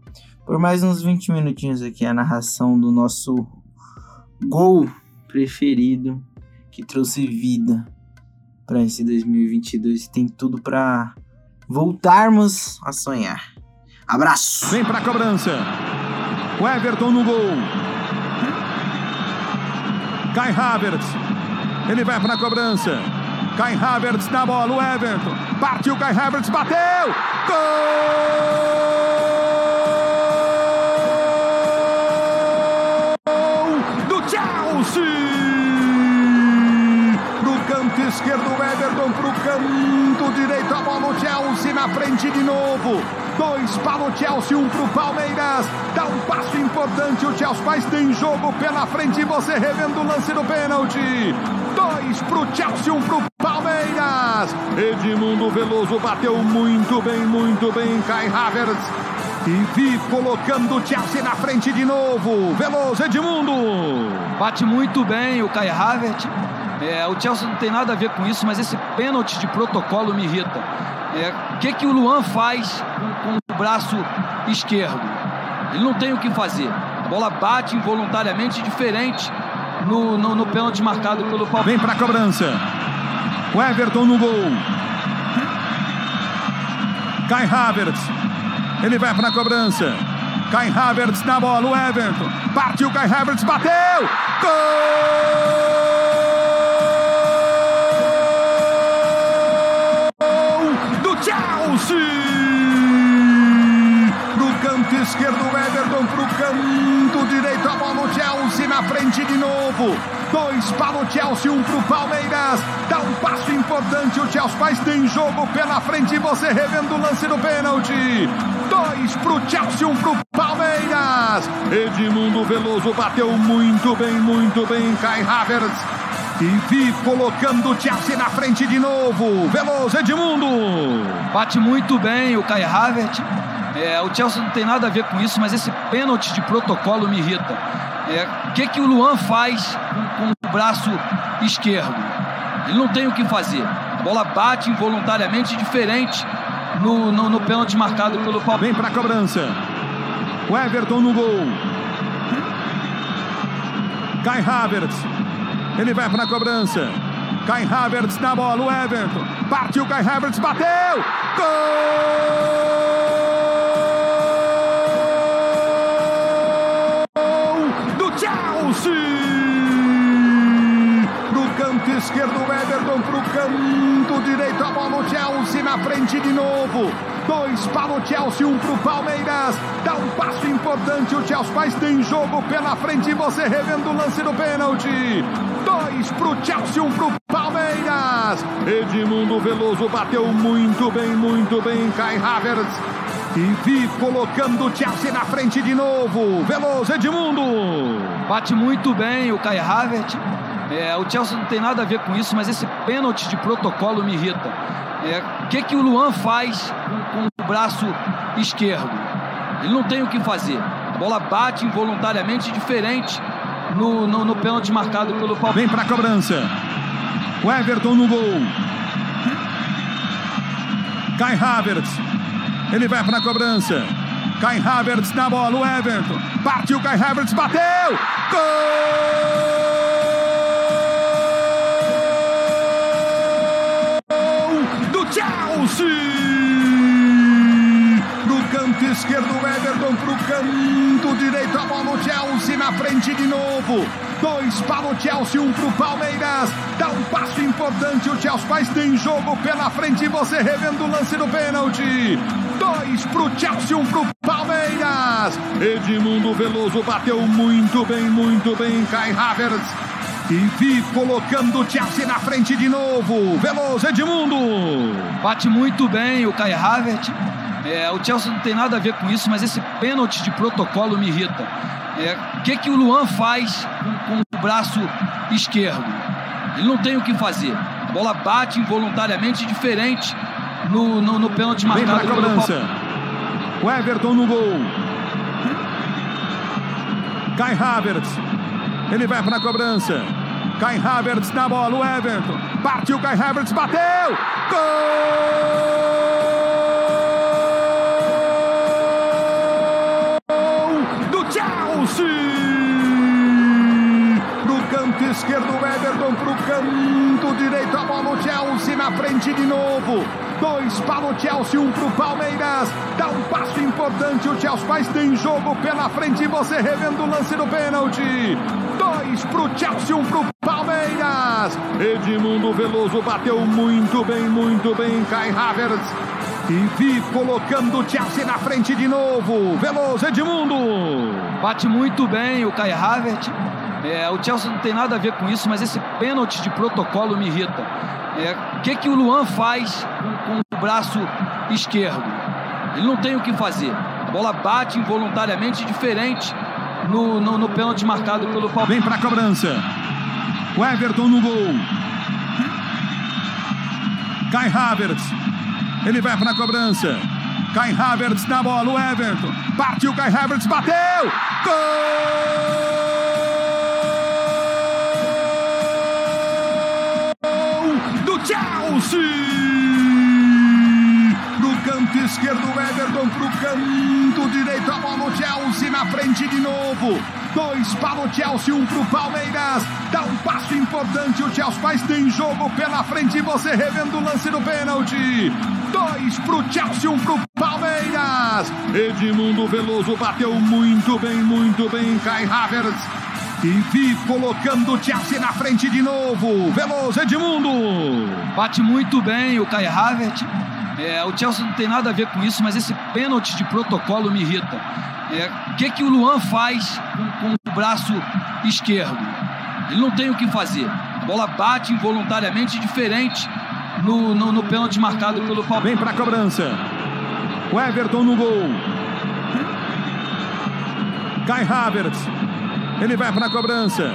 por mais uns 20 minutinhos aqui a narração do nosso gol preferido que trouxe vida para esse 2022 que tem tudo para voltarmos a sonhar. Abraço. Vem pra cobrança. O Everton no gol. Kai Havertz. Ele vai pra cobrança. Kai Havertz na bola. O Everton. Partiu Kai Havertz. Bateu. Gol canto direito. A bola, o Chelsea na frente de novo. Dois para o Chelsea, um para o Palmeiras. Dá um passo importante o Chelsea, mas tem jogo pela frente. Você revendo o lance do pênalti. Dois para o Chelsea, um para o Palmeiras. Edmundo Veloso bateu muito bem, muito bem. Kai Havertz. E vi colocando o Chelsea na frente de novo. Veloso, Edmundo. Bate muito bem o Kai Havertz. É, o Chelsea não tem nada a ver com isso, mas esse pênalti de protocolo me irrita. É, O que, que o Luan faz com, com o braço esquerdo? Ele não tem o que fazer. A bola bate involuntariamente diferente no, no, no pênalti marcado pelo Palmeiras. Vem para a cobrança. O Everton no gol. Kai Havertz. Ele vai para a cobrança. Kai Havertz na bola. O Everton. Partiu Kai Havertz. Bateu. Gol frente de novo. Dois para o Chelsea, um para o Palmeiras. Dá um passo importante o Chelsea, mas tem jogo pela frente. Você revendo o lance do pênalti. Dois para o Chelsea, um para o Palmeiras. Edmundo Veloso bateu muito bem, muito bem. Kai Havertz. E colocando o Chelsea na frente de novo. Veloso, Edmundo. Bate muito bem o Kai Havertz. É, o Chelsea não tem nada a ver com isso, mas esse pênalti de protocolo me irrita. É, o que, que o Luan faz com, com, o braço esquerdo? Ele não tem o que fazer. A bola bate involuntariamente diferente no, no, no pênalti marcado pelo Palmeiras. Vem para a cobrança. O Everton no gol. Kai Havertz. Ele vai para a cobrança. Kai Havertz na bola. O Everton. Partiu Kai Havertz. Bateu. Gol Na frente de novo. Dois para o Chelsea, um para o Palmeiras. Dá um passo importante o Chelsea, mas tem jogo pela frente. Você revendo o lance do pênalti. Dois para o Chelsea, um para o Palmeiras. Edmundo Veloso bateu muito bem, muito bem. Kai Havertz. E vi colocando o Chelsea na frente de novo. Veloso, Edmundo. Bate muito bem o Kai Havertz. É, o Chelsea não tem nada a ver com isso, mas esse pênalti de protocolo me irrita. É, o que, que o Luan faz com, com, o braço esquerdo? Ele não tem o que fazer. A bola bate involuntariamente diferente no, no, no pênalti marcado pelo Palmeiras. Vem para a cobrança. O Everton no gol. Kai Havertz. Ele vai para a cobrança. Kai Havertz na bola. O Everton. Partiu Kai Havertz. Bateu. Gol canto direito. A bola no Chelsea na frente de novo. Dois para o Chelsea, um para o Palmeiras. Dá um passo importante o Chelsea, mas tem jogo pela frente. Você revendo o lance do pênalti. Dois para o Chelsea, um para o Palmeiras. Edmundo Veloso bateu muito bem, muito bem. Kai Havertz. E vi colocando o Chelsea na frente de novo. Veloso, Edmundo. Bate muito bem o Kai Havertz. É, o Chelsea não tem nada a ver com isso, mas esse pênalti de protocolo me irrita. É, o que, que o Luan faz com, com, o braço esquerdo? Ele não tem o que fazer. A bola bate involuntariamente diferente no, no, no pênalti marcado Vem pra cobrança. O Everton no gol. Kai Havertz. Ele vai para a cobrança. Kai Havertz na bola. O Everton. Partiu Kai Havertz. Bateu. Gol esquerdo, o Everton para o canto direito. A bola no Chelsea na frente de novo. Dois para o Chelsea, um para o Palmeiras. Dá um passo importante o Chelsea, mas tem jogo pela frente. Você revendo o lance do pênalti. Dois para o Chelsea, um para o Palmeiras. Edmundo Veloso bateu muito bem, muito bem. Kai Havertz. E vi colocando o Chelsea na frente de novo. Veloso, Edmundo. Bate muito bem o Kai Havertz. É, o Chelsea não tem nada a ver com isso, mas esse pênalti de protocolo me irrita. É, o que, que o Luan faz com, com, o braço esquerdo? Ele não tem o que fazer. A bola bate involuntariamente diferente no, no, no pênalti marcado pelo Palmeiras. Vem para a cobrança. O Everton no gol. Kai Havertz. Ele vai para a cobrança. Kai Havertz na bola. O Everton. Partiu Kai Havertz. Bateu. Gol Chelsea. No canto esquerdo, Everton pro canto direito, a bola o Chelsea na frente de novo. Dois para o Chelsea, um pro Palmeiras. Dá um passo importante o Chelsea, mas tem jogo pela frente. Você revendo o lance do pênalti. Dois pro Chelsea, um pro Palmeiras. Edmundo Veloso bateu muito bem, muito bem. Kai Havertz. E Vi colocando o Chelsea na frente de novo. Veloso, Edmundo. Bate muito bem o Kai Havertz. É, o Chelsea não tem nada a ver com isso, mas esse pênalti de protocolo me irrita. É, o que, que o Luan faz com, com, o braço esquerdo? Ele não tem o que fazer. A bola bate involuntariamente diferente no, no, no pênalti marcado pelo Palmeiras. Vem para a cobrança. O Everton no gol. Kai Havertz. Ele vai para a cobrança.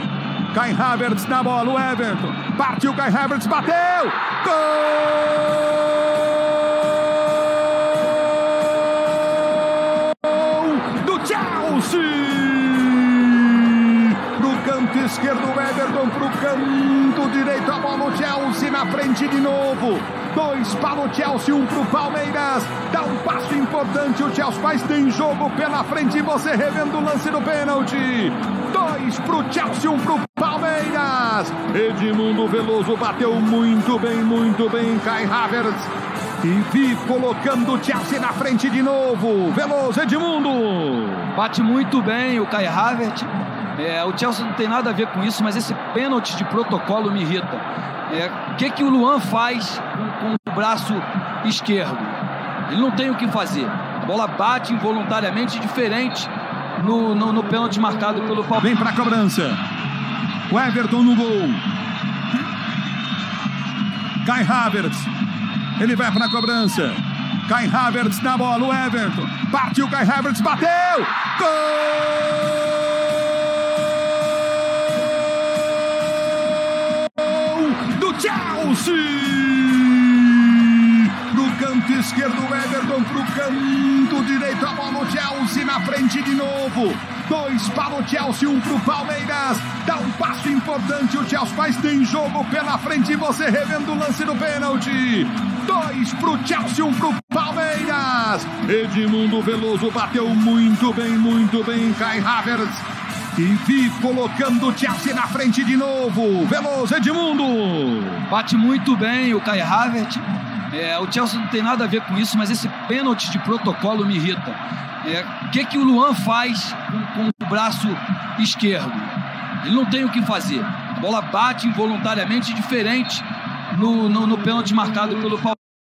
Kai Havertz na bola. O Everton. Partiu Kai Havertz. Bateu. Gol do Chelsea. Pro canto esquerdo, o Everton. Pro canto direito, a bola. O Chelsea na frente de novo. Dois para o Chelsea, um para o Palmeiras. Dá um passo importante o Chelsea, mas tem jogo pela frente. Você revendo o lance do pênalti. Dois para o Chelsea, um para o Palmeiras. Edmundo Veloso bateu muito bem, muito bem. Kai Havertz. E Vi colocando o Chelsea na frente de novo. Veloso, Edmundo. Bate muito bem o Kai Havertz. É, o Chelsea não tem nada a ver com isso, mas esse pênalti de protocolo me irrita. É, o que, que o Luan faz com, com, o braço esquerdo? Ele não tem o que fazer. A bola bate involuntariamente diferente no, no, no pênalti marcado pelo Palmeiras. Vem para a cobrança. O Everton no gol. Kai Havertz. Ele vai para a cobrança. Kai Havertz na bola. O Everton. Partiu Kai Havertz. Bateu. Gol Chelsea. No canto esquerdo, Everton pro canto direito, a bola o Chelsea na frente de novo. Dois para o Chelsea, um pro Palmeiras. Dá um passo importante o Chelsea, mas tem jogo pela frente. Você revendo o lance do pênalti. Dois pro Chelsea, um pro Palmeiras. Edmundo Veloso bateu muito bem, muito bem. Kai Havertz. Vi colocando o Chelsea na frente de novo. Veloso, Edmundo. Bate muito bem o Kai Havertz. É, o Chelsea não tem nada a ver com isso, mas esse pênalti de protocolo me irrita. É, o que, que o Luan faz com, com, o braço esquerdo? Ele não tem o que fazer. A bola bate involuntariamente diferente no, no, no pênalti marcado pelo Palmeiras.